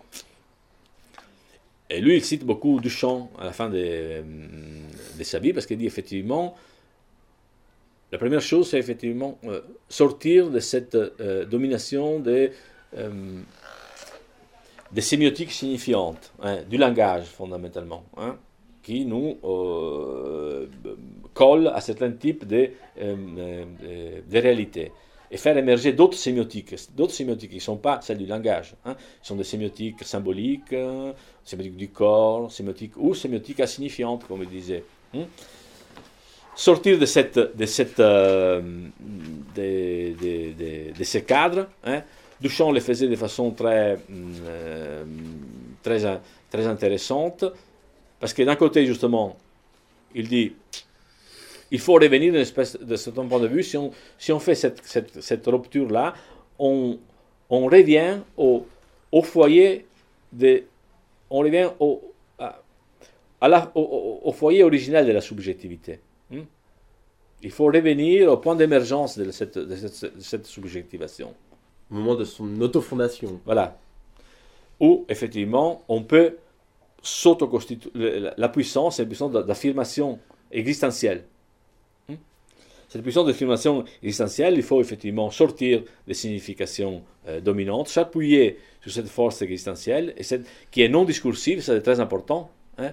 et lui, il cite beaucoup Duchamp à la fin de, euh, de sa vie, parce qu'il dit effectivement, la première chose, c'est effectivement euh, sortir de cette euh, domination des, sémiotiques signifiantes, hein, du langage fondamentalement, hein, qui nous colle à certains types de, de réalités et faire émerger d'autres sémiotiques, d'autres sémiotiques qui ne sont pas celles du langage. Hein. Ce sont des sémiotiques symboliques, euh, sémiotiques du corps, sémiotiques ou sémiotiques insignifiantes, comme je disais. Hein. Sortir de, cette, de, cette, euh, de, ces cadres. Hein. Duchamp le faisait de façon très, euh, très, très intéressante, parce que d'un côté, justement, il dit il faut revenir de ce point de vue. Si on, si on fait cette, cette, cette rupture-là, on, on, revient au, au, foyer de, on revient au, à, la, au, au, foyer original de la subjectivité. Hmm? Il faut revenir au point d'émergence de cette, de cette, de cette subjectivation. Au moment de son autofondation. Voilà. Où, effectivement, on peut s'autoconstituer. La puissance, c'est une puissance d'affirmation existentielle. Cette puissance d'affirmation existentielle, il faut effectivement sortir des significations euh, dominantes, s'appuyer sur cette force existentielle, et cette, qui est non discursive, c'est très important. Hein.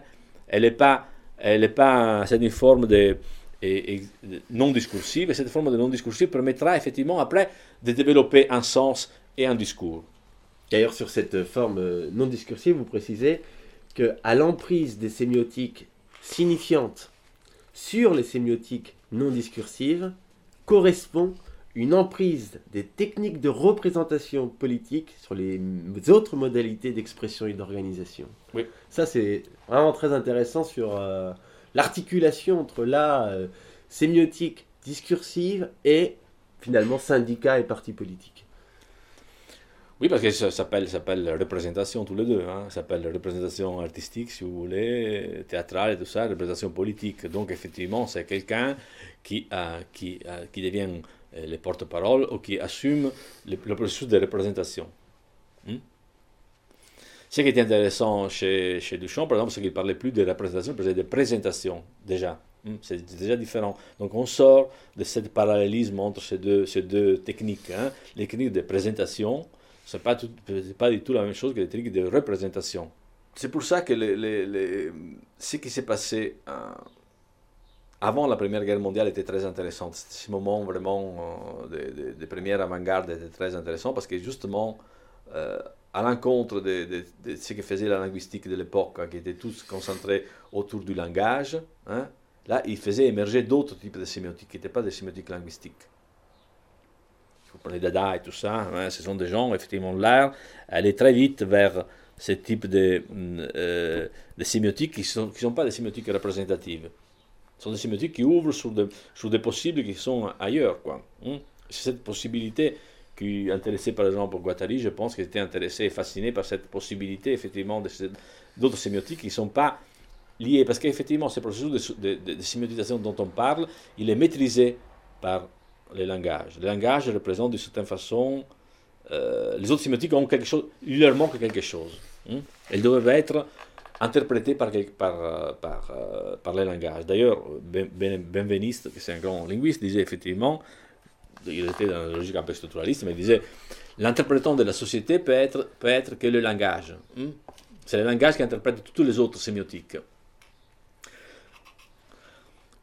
Elle n'est pas, elle est pas cette forme de, non discursive, et cette forme de non discursive permettra effectivement après de développer un sens et un discours. D'ailleurs, sur cette forme euh, non discursive, vous précisez qu'à l'emprise des sémiotiques signifiantes sur les sémiotiques non discursive correspond une emprise des techniques de représentation politique sur les autres modalités d'expression et d'organisation. Oui. Ça, c'est vraiment très intéressant sur euh, l'articulation entre la euh, sémiotique discursive et finalement syndicat et parti politique. Oui, parce que ça s'appelle, représentation tous les deux. Hein. Ça s'appelle représentation artistique, si vous voulez, théâtrale et tout ça, représentation politique. Donc, effectivement, c'est quelqu'un qui, qui, qui devient euh, le porte-parole ou qui assume le, processus de représentation. Hmm? Ce qui est intéressant chez, chez Duchamp, par exemple, c'est qu'il ne parlait plus de représentation, il parlait de présentation, déjà. Hmm? C'est déjà différent. Donc on sort de ce parallélisme entre ces deux, ces deux techniques. Hein. Les techniques de présentation, ce n'est pas, pas du tout la même chose que les techniques de représentation. C'est pour ça que les, les, ce qui s'est passé euh, avant la Première Guerre mondiale était très intéressant. Ce moment vraiment euh, de, première avant-garde était très intéressant parce que justement, euh, à l'encontre de, ce que faisait la linguistique de l'époque, hein, qui était tous concentrés autour du langage, hein, là, il faisait émerger d'autres types de sémiotiques qui n'étaient pas des sémiotiques linguistiques vous prenez Dada et tout ça, ce sont des gens, effectivement, l'art est très vite vers ce type de, euh, de sémiotiques qui ne sont, qui sont pas des sémiotiques représentatives. Ce sont des sémiotiques qui ouvrent sur, sur des possibles qui sont ailleurs. Quoi. Hein. C'est cette possibilité qui intéressait par exemple Guattari, je pense qu'il était intéressé et fasciné par cette possibilité effectivement d'autres sémiotiques qui ne sont pas lié, parce qu'effectivement, ce processus de, de, de, sémiotisation dont on parle, il est maîtrisé par les langages. Les langages représentent d'une certaine façon, euh, les autres sémiotiques ont quelque chose, il leur manque quelque chose. Hein. Elles doivent être interprétées par, par, par, par les langages. D'ailleurs, ben, ben, Benveniste, qui c'est un grand linguiste, disait effectivement, il était dans la logique un peu structuraliste, mais il disait, l'interprétant de la société peut être, peut être que le langage. Hein. C'est le langage qui interprète toutes les autres sémiotiques.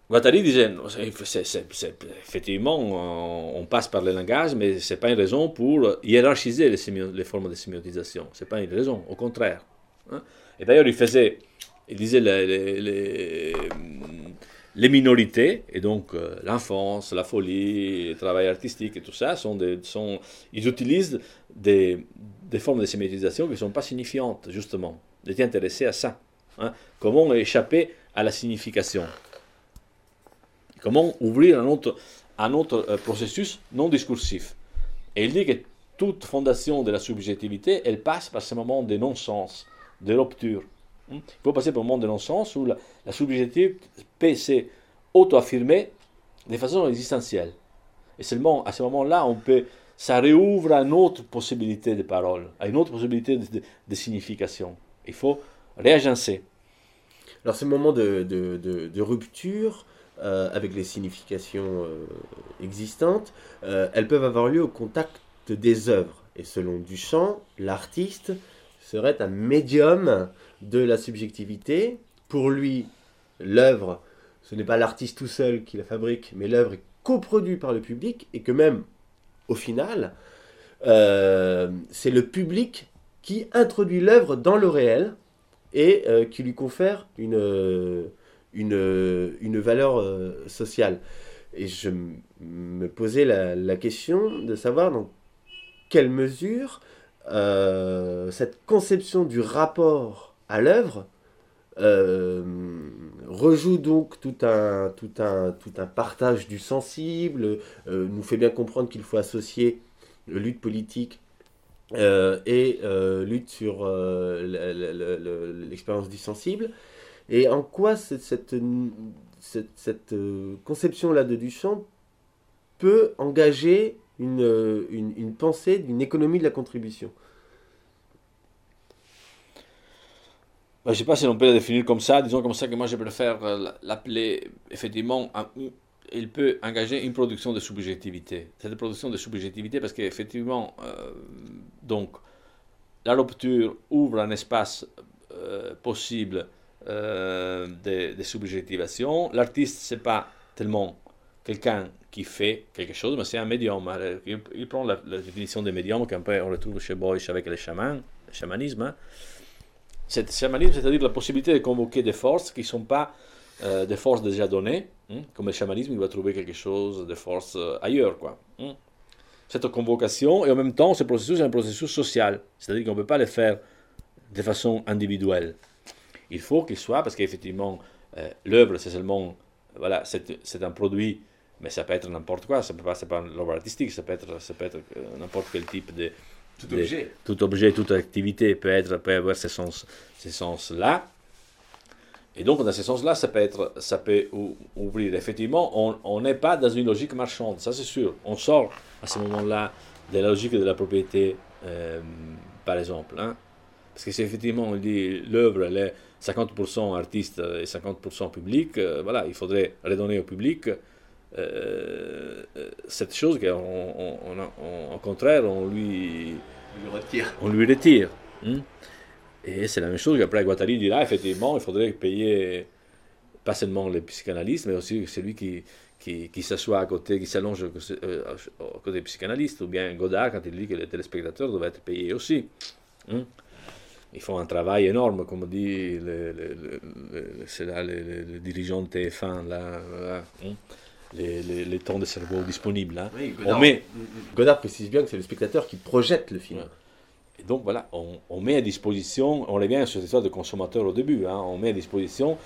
Guattari disait, effectivement, on passe par le langage, mais ce n'est pas une raison pour hiérarchiser les, les formes de sémiotisation. Ce n'est pas une raison, au contraire. Hein. Et d'ailleurs, il faisait, il disait les, les, les, les minorités, et donc euh, l'enfance, la folie, le travail artistique et tout ça, sont ils utilisent des, formes de sémiotisation qui ne sont pas signifiantes, justement. Ils étaient intéressés à ça. Hein. Comment échapper à la signification? Comment ouvrir un autre, un autre euh, processus non discursif Et il dit que toute fondation de la subjectivité, elle passe par ce moment de non-sens, de rupture. Hmm? Il faut passer par un moment de non-sens où la, subjectivité peut s'auto-affirmer de façon existentielle. Et seulement à ce moment-là, on peut, ça réouvre à une autre possibilité de parole, à une autre possibilité de, signification. Il faut réagencer. Alors ce moment de rupture, euh, avec les significations euh, existantes, euh, elles peuvent avoir lieu au contact des œuvres. Et selon Duchamp, l'artiste serait un médium de la subjectivité. Pour lui, l'œuvre, ce n'est pas l'artiste tout seul qui la fabrique, mais l'œuvre est coproduite par le public et que même, au final, c'est le public qui introduit l'œuvre dans le réel et qui lui confère une, une, une valeur euh, sociale. Et je me posais la, question de savoir dans quelle mesure euh, cette conception du rapport à l'œuvre euh, rejoue donc tout un, tout, un, tout un partage du sensible, nous fait bien comprendre qu'il faut associer lutte politique et lutte sur l'expérience du sensible. Et en quoi cette, cette, cette, cette conception-là de Duchamp peut engager une, une, une pensée d'une économie de la contribution? Je ne sais pas si on peut la définir comme ça, disons comme ça que moi je préfère l'appeler effectivement, il peut engager une production de subjectivité. Cette production de subjectivité parce qu'effectivement, euh, donc, la rupture ouvre un espace euh, possible euh, de, de, subjectivation. L'artiste, ce n'est pas tellement quelqu'un qui fait quelque chose, mais c'est un médium. Il, il prend la, définition de médium qu'on retrouve chez Boyce avec les chamans, le chamanisme. Cet chamanisme, c'est-à-dire la possibilité de convoquer des forces qui ne sont pas euh, des forces déjà données, hein, comme le chamanisme, il va trouver quelque chose de force euh, ailleurs. Quoi, hein. Cette convocation, et en même temps, ce processus est un processus social, c'est-à-dire qu'on ne peut pas le faire de façon individuelle. Il faut qu'il soit, parce qu'effectivement, euh, l'œuvre, c'est seulement, voilà, c'est un produit, mais ça peut être n'importe quoi, ça peut pas, c'est pas l'œuvre artistique, ça peut être, ça peut être n'importe quel type de, tout objet. Tout objet, toute activité peut, être, peut avoir ce sens, ces sens-là. Et donc, dans ce sens-là, ça peut, être, ça peut ouvrir. Effectivement, on n'est pas dans une logique marchande, ça c'est sûr. On sort à ce moment-là de la logique de la propriété, euh, par exemple. Hein. Parce que si effectivement on dit l'œuvre, elle est 50% artiste et 50% public, euh, voilà, il faudrait redonner au public euh, cette chose qu'au contraire, on lui, lui retire. On lui retire. Hein? Et c'est la même chose qu'après Guattari dira effectivement, il faudrait payer pas seulement les psychanalystes, mais aussi celui qui, qui, qui s'assoit à côté, qui s'allonge euh, à côté des psychanalystes, ou bien Godard quand il dit que les téléspectateurs doivent être payés aussi. Hein? Ils font un travail énorme, comme dit le, le, le, là, le, dirigeant de TF1, là, là hein? les, les, les, temps de cerveau disponibles. Hein. Oui, Godard, on met... Godard précise bien que c'est le spectateur qui projette le film. Ouais. Et donc voilà, on, on, met à disposition, on revient sur cette histoire de consommateur au début, hein, on met à disposition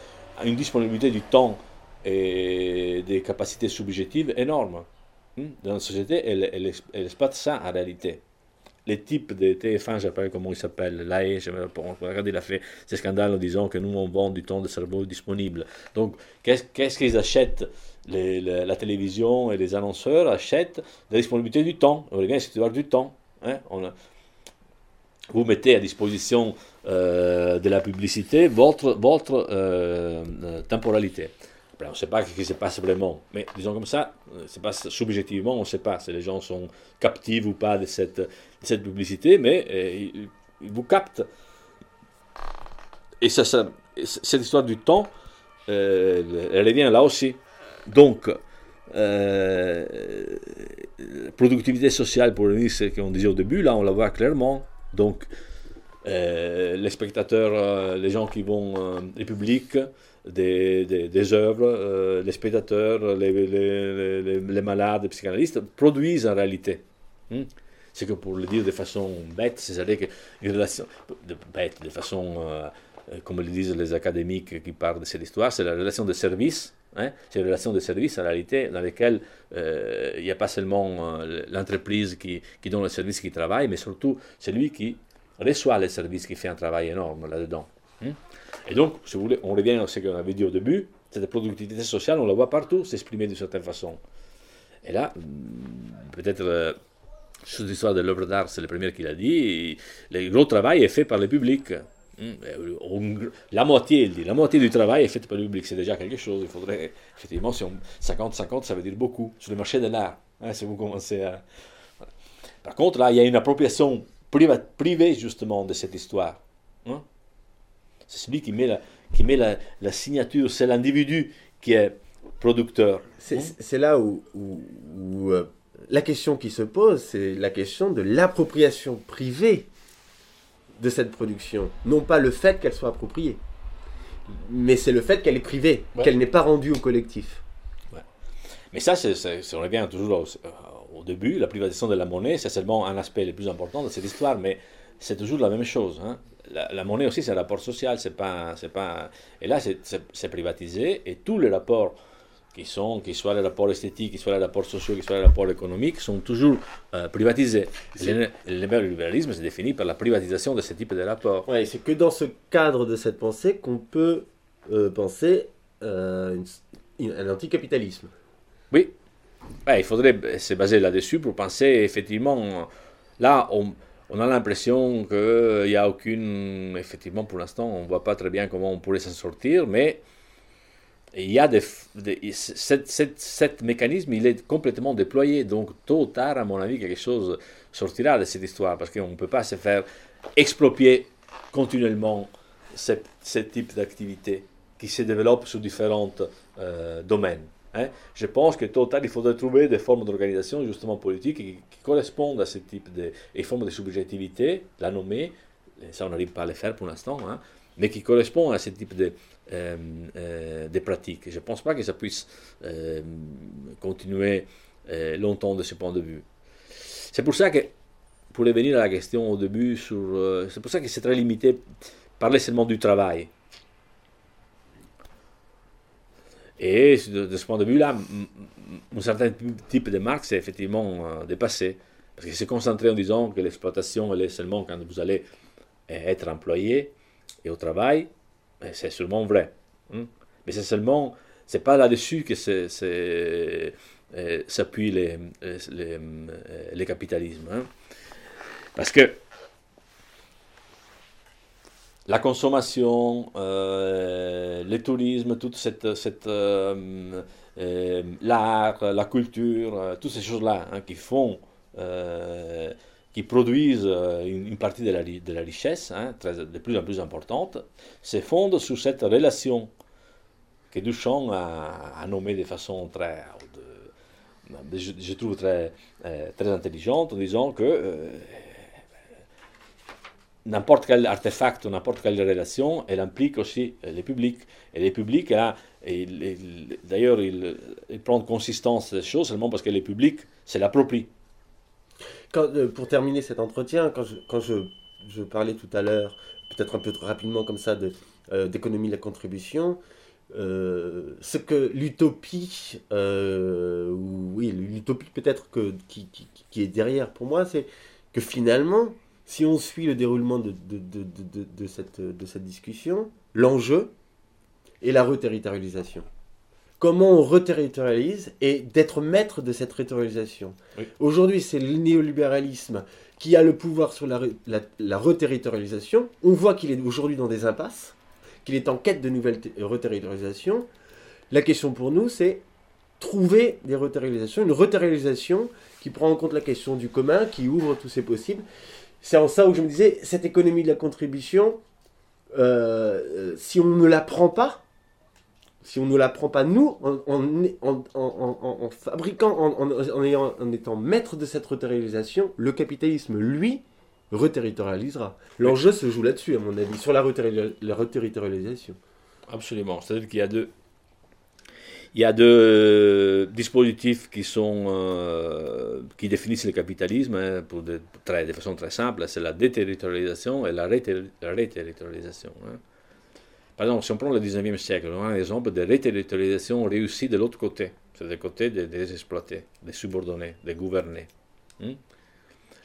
une disponibilité du temps et des capacités subjectives énormes. Dans la société, elle, elle, elle exploite ça en réalité. Les types de TF1, je ne sais pas comment il s'appelle, l'AE, regardez, il a fait ces scandales en disant que nous, on vend du temps de cerveau disponible. Donc, qu'est-ce qu'ils achètent? La télévision et les annonceurs achètent la disponibilité du temps. On c'est du temps. Hein. vous mettez à disposition euh, de la publicité votre, votre euh, euh, on ne sait pas ce qui se passe vraiment. Mais disons comme ça, c'est pas subjectivement, on ne sait pas si les gens sont captifs ou pas de cette, publicité, mais euh, ils, vous captent. Et cette histoire du temps, euh, elle revient là aussi. Donc, euh, productivité sociale, pour revenir ce qu'on disait au début, là on la voit clairement. Donc, les spectateurs, les gens qui vont, les publics, des, œuvres, euh, les spectateurs, les, malades, les psychanalystes produisent en réalité. Hmm? C'est que pour le dire de façon bête, c'est-à-dire qu'une relation, de, façon, euh, comme le disent les académiques qui parlent de cette histoire, c'est la relation de service. Hein? C'est une relation de service en réalité dans laquelle euh, il n'y a pas seulement l'entreprise qui, qui donne le service qui travaille, mais surtout celui qui reçoit le service qui fait un travail énorme là-dedans. Hmm? Et donc, si vous voulez, on revient à ce qu'on avait dit au début, cette productivité sociale, on la voit partout s'exprimer d'une certaine façon. Et là, hmm, peut-être, euh, sur l'histoire de l'œuvre d'art, c'est le premier qui l'a dit, le gros travail est fait par le public. Hmm, la moitié, il dit, la moitié du travail est fait par le public, c'est déjà quelque chose. Il faudrait, effectivement, si on 50-50, ça veut dire beaucoup sur le marché de l'art. Hein, si vous commencez à. Par contre, là, il y a une appropriation privée, justement, de cette histoire. Hein. C'est celui qui met la, qui met la, la signature, c'est l'individu qui est producteur. C'est hein? là où, où, euh, la question qui se pose, c'est la question de l'appropriation privée de cette production. Non pas le fait qu'elle soit appropriée, mais c'est le fait qu'elle est privée, qu'elle n'est pas rendue au collectif. Mais ça, c'est, on revient toujours au, euh, au, début, la privatisation de la monnaie, c'est seulement un aspect le plus important de cette histoire, mais c'est toujours la même chose. Hein la, monnaie aussi, c'est un rapport social, c'est pas, c'est pas, et là, c'est privatisé, et tous les rapports qui sont, qu'ils soient les rapports esthétiques, qu'ils soient les rapports sociaux, qu'ils soient les rapports économiques, sont toujours euh, privatisés. Le, libéralisme se définit par la privatisation de ce type de rapports. Ouais, c'est que dans ce cadre de cette pensée qu'on peut euh, penser euh, un anticapitalisme. Oui, il faudrait se baser là-dessus pour penser effectivement. Là, on, on a l'impression qu'il n'y a aucune, effectivement pour l'instant, on ne voit pas très bien comment on pourrait s'en sortir, mais il y a des, cet, mécanisme, il est complètement déployé, donc tôt ou tard, à mon avis, quelque chose sortira de cette histoire, parce qu'on ne peut pas se faire exproprier continuellement ce, type d'activité qui se développe sur différents euh, domaines. Hein. Je pense que total, il faudrait trouver des formes d'organisation justement politique qui, correspondent à ce type de et formes de subjectivité, la nommer, ça on n'arrive pas à le faire pour l'instant, hein, mais qui correspondent à ce type de, euh, euh, de pratiques. Je ne pense pas que ça puisse euh, continuer longtemps de ce point de vue. C'est pour ça que, pour revenir à la question au début, c'est pour ça que c'est très limité, parler seulement du travail. Et de, ce point de vue-là, un certain type de marque s'est effectivement euh, dépassé. Parce qu'il s'est concentré en disant que l'exploitation, elle est seulement quand vous allez être employé et au travail. C'est sûrement vrai. Hein. Mais c'est seulement, c'est pas là-dessus que euh, s'appuie les, les, les, capitalismes. Hein. Parce que la consommation, euh, le tourisme, toute cette, cette euh, euh, l'art, la culture, toutes ces choses-là hein, qui font, qui produisent une, partie de la, de la richesse, hein, de plus en plus importante, se fondent sur cette relation que Duchamp a, nommée de façon très, trouve très, très intelligente, en disant que n'importe quel artefact ou n'importe quelle relation, elle implique aussi euh, les publics. Et les publics, d'ailleurs, ils, prennent consistance des choses seulement parce que les publics c'est l'approprie. Euh, pour terminer cet entretien, quand je, parlais tout à l'heure, peut-être un peu trop rapidement comme ça, euh, d'économie de la contribution, ce que l'utopie, oui, l'utopie peut-être qui, est derrière pour moi, c'est que finalement, si on suit le déroulement de, de, de, de, de cette, discussion, l'enjeu est la reterritorialisation. Comment on reterritorialise et d'être maître de cette reterritorialisation. Oui. Aujourd'hui, c'est le néolibéralisme qui a le pouvoir sur la, la, la reterritorialisation. On voit qu'il est aujourd'hui dans des impasses, qu'il est en quête de nouvelles té- reterritorialisations. La question pour nous, c'est trouver des reterritorialisations, une reterritorialisation qui prend en compte la question du commun, qui ouvre tous ces possibles. C'est en ça où je me disais, cette économie de la contribution, euh, euh, si on ne la prend pas, si on ne la prend pas nous, en, en, en, en- fabriquant, ayant- en étant maître de cette reterritorialisation, le capitalisme, lui, reterritorialisera. L'enjeu se joue là-dessus, à mon avis, sur la reterritorialisation. Absolument. C'est-à-dire qu'il y a deux, il y a deux euh, dispositifs qui sont euh, qui définissent le capitalisme hein, pour de, très, de façon très simple. C'est la déterritorialisation et la réter- la réterritorialisation. hein. Par exemple, si on prend le 19e siècle, on a un exemple de réterritorialisation réussie de l'autre côté. C'est du côté des, des exploités, des subordonnés, des gouvernés. hein.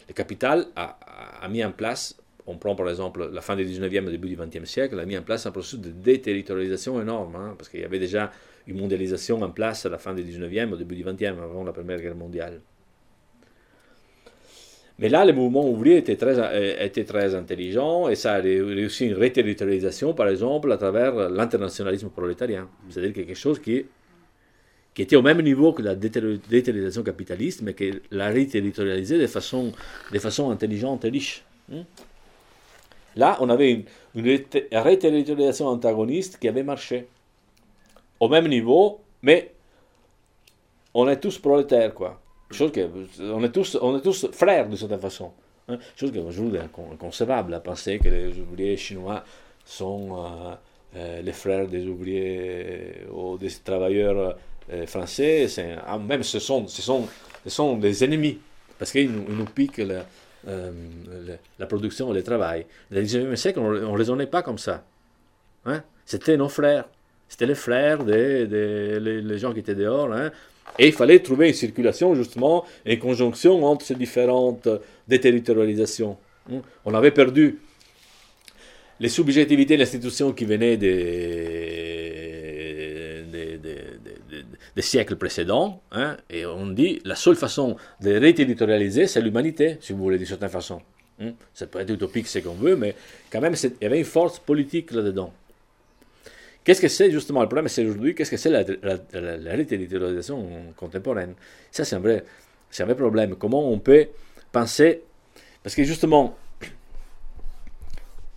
Le capital a mis en place on prend par exemple la fin du 19e et début du 20e siècle, a mis en place un processus de déterritorialisation énorme, hein, parce qu'il y avait déjà une mondialisation en place à la fin du 19e, au début du 20e, avant la Première Guerre mondiale. Mais là, le mouvement ouvrier était très, euh, était très intelligent et ça a ré- réussi une réterritorialisation, par exemple, à travers l'internationalisme prolétarien. C'est-à-dire quelque chose qui, était au même niveau que la déterri- déterritorialisation capitaliste, mais qui l'a réterritorialisé de façon, de façon intelligente et riche. Là, on avait une, une antagoniste qui avait marché. Au même niveau, mais on est tous prolétaires, quoi. Chose que, on, est tous, frères, d'une certaine façon. hein. Chose qui aujourd'hui est incon- inconcevable, à penser que les ouvriers chinois sont euh, euh, les frères des ouvriers ou des travailleurs euh, français. Ah, même ce sont, des ennemis, parce qu'ils nous, piquent euh, la production et le travail. Dans le 19e siècle, on ne raisonnait pas comme ça. Hein? C'était nos frères. C'était les frères des, des les, gens qui étaient dehors. hein. Et il fallait trouver une circulation, justement, une conjonction entre ces différentes déterritorialisations. hein. On avait perdu les subjectivités de l'institution qui venaient des, des- siècles précédents, hein, et on dit la seule façon de réterritorialiser, c'est l'humanité, si vous voulez, d'une certaine façon. hein. Ça peut être utopique, ce qu'on veut, mais quand même, il y avait une force politique là-dedans. Qu'est-ce que c'est justement le problème C'est aujourd'hui, qu'est-ce que c'est la, la, réterritorialisation contemporaine? Ça, c'est un, un vrai problème. Comment on peut penser Parce que justement,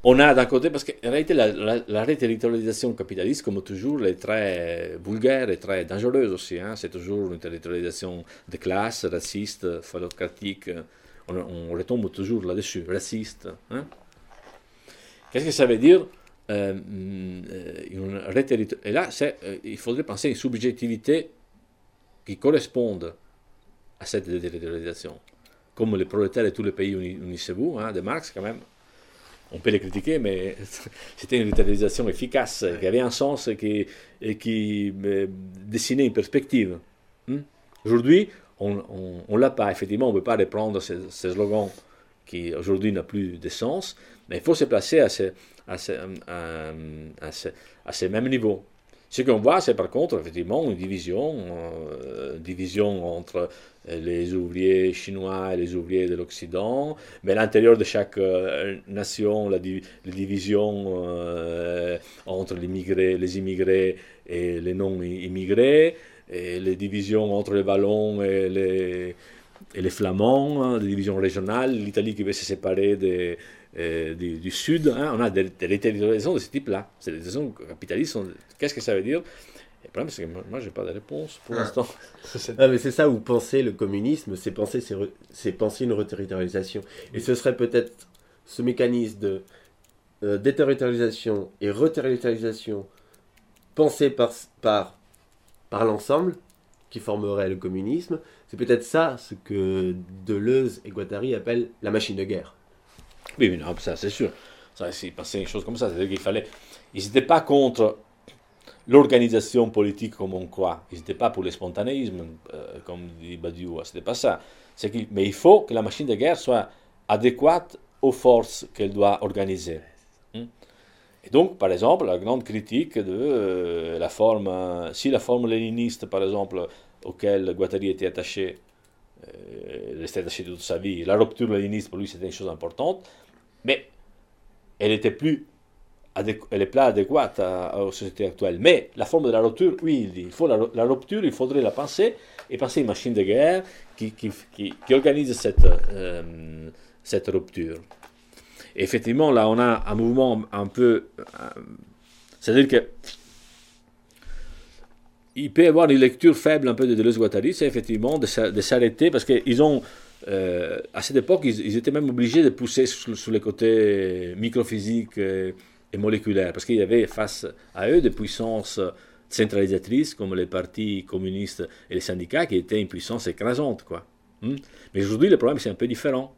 on a d'un côté, parce qu'en réalité, la, la, la réterritorialisation capitaliste, comme toujours, est très vulgaire et très dangereuse aussi. hein. C'est toujours une territorialisation de classe, raciste, phallocratique. On, on retombe toujours là-dessus, raciste. hein. Qu'est-ce que ça veut dire? Euh, mm, euh, une Et là, euh, il faudrait penser à une subjectivité qui corresponde à cette déterritorialisation. Comme les prolétaires de tous les pays uni- unissez-vous, hein, de Marx quand même. On peut les critiquer, mais c'était une déterritorialisation efficace, qui avait un sens et qui, euh, dessinait une perspective. Hmm? Aujourd'hui, on ne l'a pas. Effectivement, on ne peut pas reprendre ces, slogans qui aujourd'hui n'a plus de sens, mais il faut se placer à à ce même niveau. Ce qu'on voit, c'est par contre, effectivement, une division, euh, division entre les ouvriers chinois et les ouvriers de l'Occident, mais à l'intérieur de chaque euh, nation, la, di- la division euh, entre les immigrés, les et les non-immigrés, et les divisions entre les Wallons et les, les Flamands, hein, des divisions régionales, l'Italie qui veut se séparer des, euh, du, du Sud, hein, on a des, des territorialisations de ce type-là. Ces territorialisations capitalistes, qu'est-ce que ça veut dire? Le problème, c'est que moi, moi je n'ai pas de réponse pour Ah. l'instant. Ah, mais c'est ça où penser le communisme, c'est penser, c'est re- c'est penser une reterritorialisation. Et ce serait peut-être ce mécanisme de euh, déterritorialisation et reterritorialisation pensé par, par, par l'ensemble qui formerait le communisme. C'est peut-être ça ce que Deleuze et Guattari appellent la machine de guerre. Oui, non, ça c'est sûr. Ça, c'est passé une chose comme ça. C'est-à-dire qu'il fallait. Ils n'étaient pas contre l'organisation politique comme on croit. Ils n'étaient pas pour le spontanéisme, euh, comme dit Badiou. C'était pas ça. Qu'il- Mais il faut que la machine de guerre soit adéquate aux forces qu'elle doit organiser. Hmm. Et donc, par exemple, la grande critique de euh, la forme, si la forme léniniste, par exemple, auquel Guattari était attaché, euh, restait attaché toute sa vie, la rupture léniniste pour lui c'était une chose importante, mais elle était plus elle est pas adéquate aux sociétés actuelles. Mais la forme de la rupture, oui, il faut la, rupture, il faudrait la penser et penser une machine de guerre qui, qui, qui, organise cette, euh, cette rupture. effectivement, là, on a un mouvement un peu. Euh, c'est-à-dire que. Il peut y avoir une lecture faible un peu de Deleuze-Guattari, c'est effectivement de, s'arrêter parce qu'ils ont. Euh, à cette époque, ils, étaient même obligés de pousser sur, les côtés microphysiques et moléculaire, parce qu'il y avait face à eux des puissances centralisatrices comme les partis communistes et les syndicats qui étaient une puissance écrasante. Quoi. Hmm? Mais aujourd'hui, le problème, c'est un peu différent.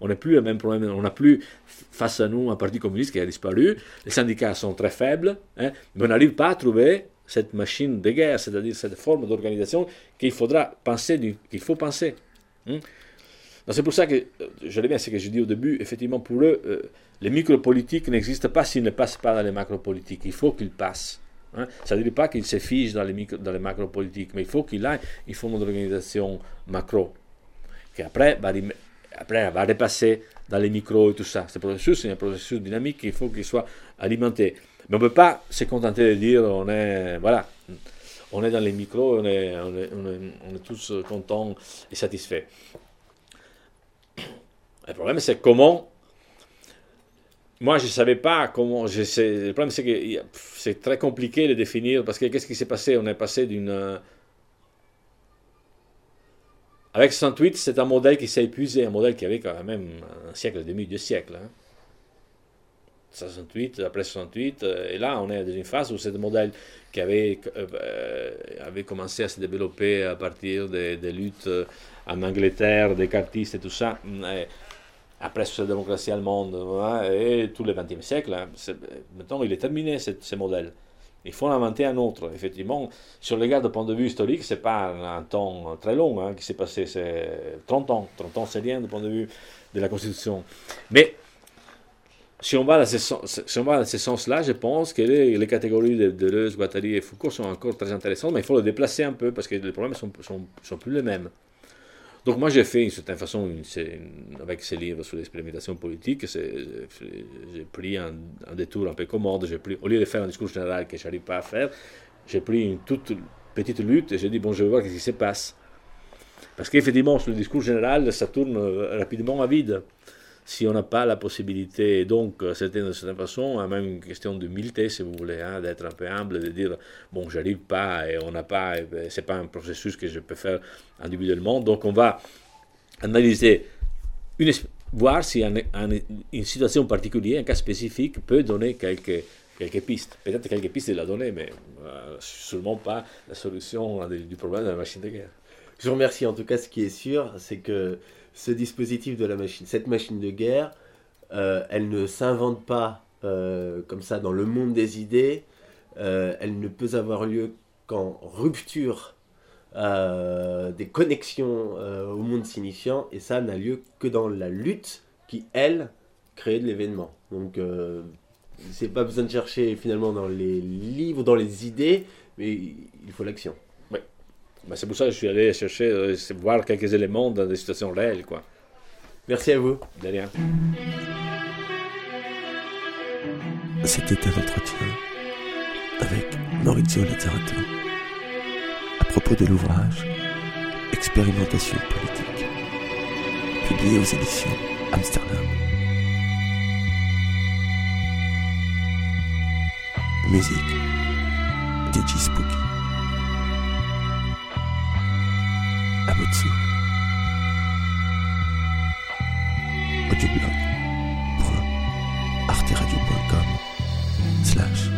On n'a plus le même problème. On n'a plus face à nous un parti communiste qui a disparu. Les syndicats sont très faibles, hein, mais on n'arrive pas à trouver cette machine de guerre, c'est-à-dire cette forme d'organisation qu'il faudra penser, qu'il faut penser. Hmm? C'est pour ça que, euh, je reviens à ce que je dis au début, effectivement, pour eux, euh, les micropolitiques n'existent pas s'ils ne passent pas dans les macropolitiques. Il faut qu'ils passent. Hein. Ça ne veut pas qu'ils se figent dans les, micro, dans les macropolitiques, mais il faut qu'il ait une forme d'organisation macro, qui après va, après va repasser dans les micros et tout ça. Ce processus, c'est un processus dynamique, il faut qu'il soit alimenté. Mais on ne peut pas se contenter de dire on est, voilà, on est dans les micros, on est, on est tous contents et satisfaits. Le problème, c'est comment. Moi, je ne savais pas comment. Je sais, le problème, c'est que c'est très compliqué de définir parce que qu'est-ce qui s'est passé? On est passé d'une. Euh, avec 68, c'est un modèle qui s'est épuisé, un modèle qui avait quand même un siècle demi, deux siècles. 68, hein. après 68, euh, et là on est dans une phase où ce modèle qui avait, euh, avait commencé à se développer à partir des, des luttes en Angleterre, des cartistes et tout ça, après la démocratie allemande hein, et tout le XXe siècle, hein, maintenant il est terminé ce, modèle. Il faut en inventer un autre. Effectivement, sur le regard de point de vue historique, ce n'est pas un temps très long hein, qui s'est passé, c'est 30 ans. 30 ans, c'est rien du point de vue de la Constitution. Mais si on va dans ce, si on ce sens-là, je pense que les, catégories de Deleuze, Guattari et Foucault sont encore très intéressantes, mais il faut les déplacer un peu parce que les problèmes ne sont plus les mêmes. Donc moi j'ai fait d'une certaine façon, avec ces livres sur l'expérimentation politique, j'ai pris un, détour un peu commode, pris, au lieu de faire un discours général que je n'arrive pas à faire, j'ai pris une toute petite lutte et j'ai dit, bon, je vais voir ce qui se passe. Parce qu'effectivement, sur le discours général, ça tourne rapidement à vide si on n'a pas la possibilité, donc euh, c'était de certaine façon hein, même une question d'humilité, si vous voulez, hein, d'être un peu humble, de dire bon, j'arrive pas et on n'a pas, ben, c'est pas un processus que je peux faire individuellement, donc on va analyser, une, voir si une situation particulière, un cas spécifique, peut donner quelques quelques pistes. Peut-être quelques pistes de la donner, mais euh, sûrement pas la solution du problème de la machine de guerre. Je vous remercie. En tout cas, ce qui est sûr, c'est que ce dispositif de la machine, cette machine de guerre, euh, elle ne s'invente pas euh, comme ça dans le monde des idées. Euh, elle ne peut avoir lieu qu'en rupture des connexions au monde signifiant, et ça n'a lieu que dans la lutte qui, elle, crée de l'événement. Donc, c'est pas besoin de chercher finalement dans les livres, dans les idées, mais il faut l'action. Ben, c'est pour ça que je suis allé chercher, euh, voir quelques éléments dans des situations réelles. Quoi. Merci à vous. De rien. C'était un entretien avec Maurizio Lazzarato à propos de l'ouvrage Expérimentation politique, publié aux éditions Amsterdam. Musique DJ Spooky. Abotsu. Audioblog.arteradio.com slash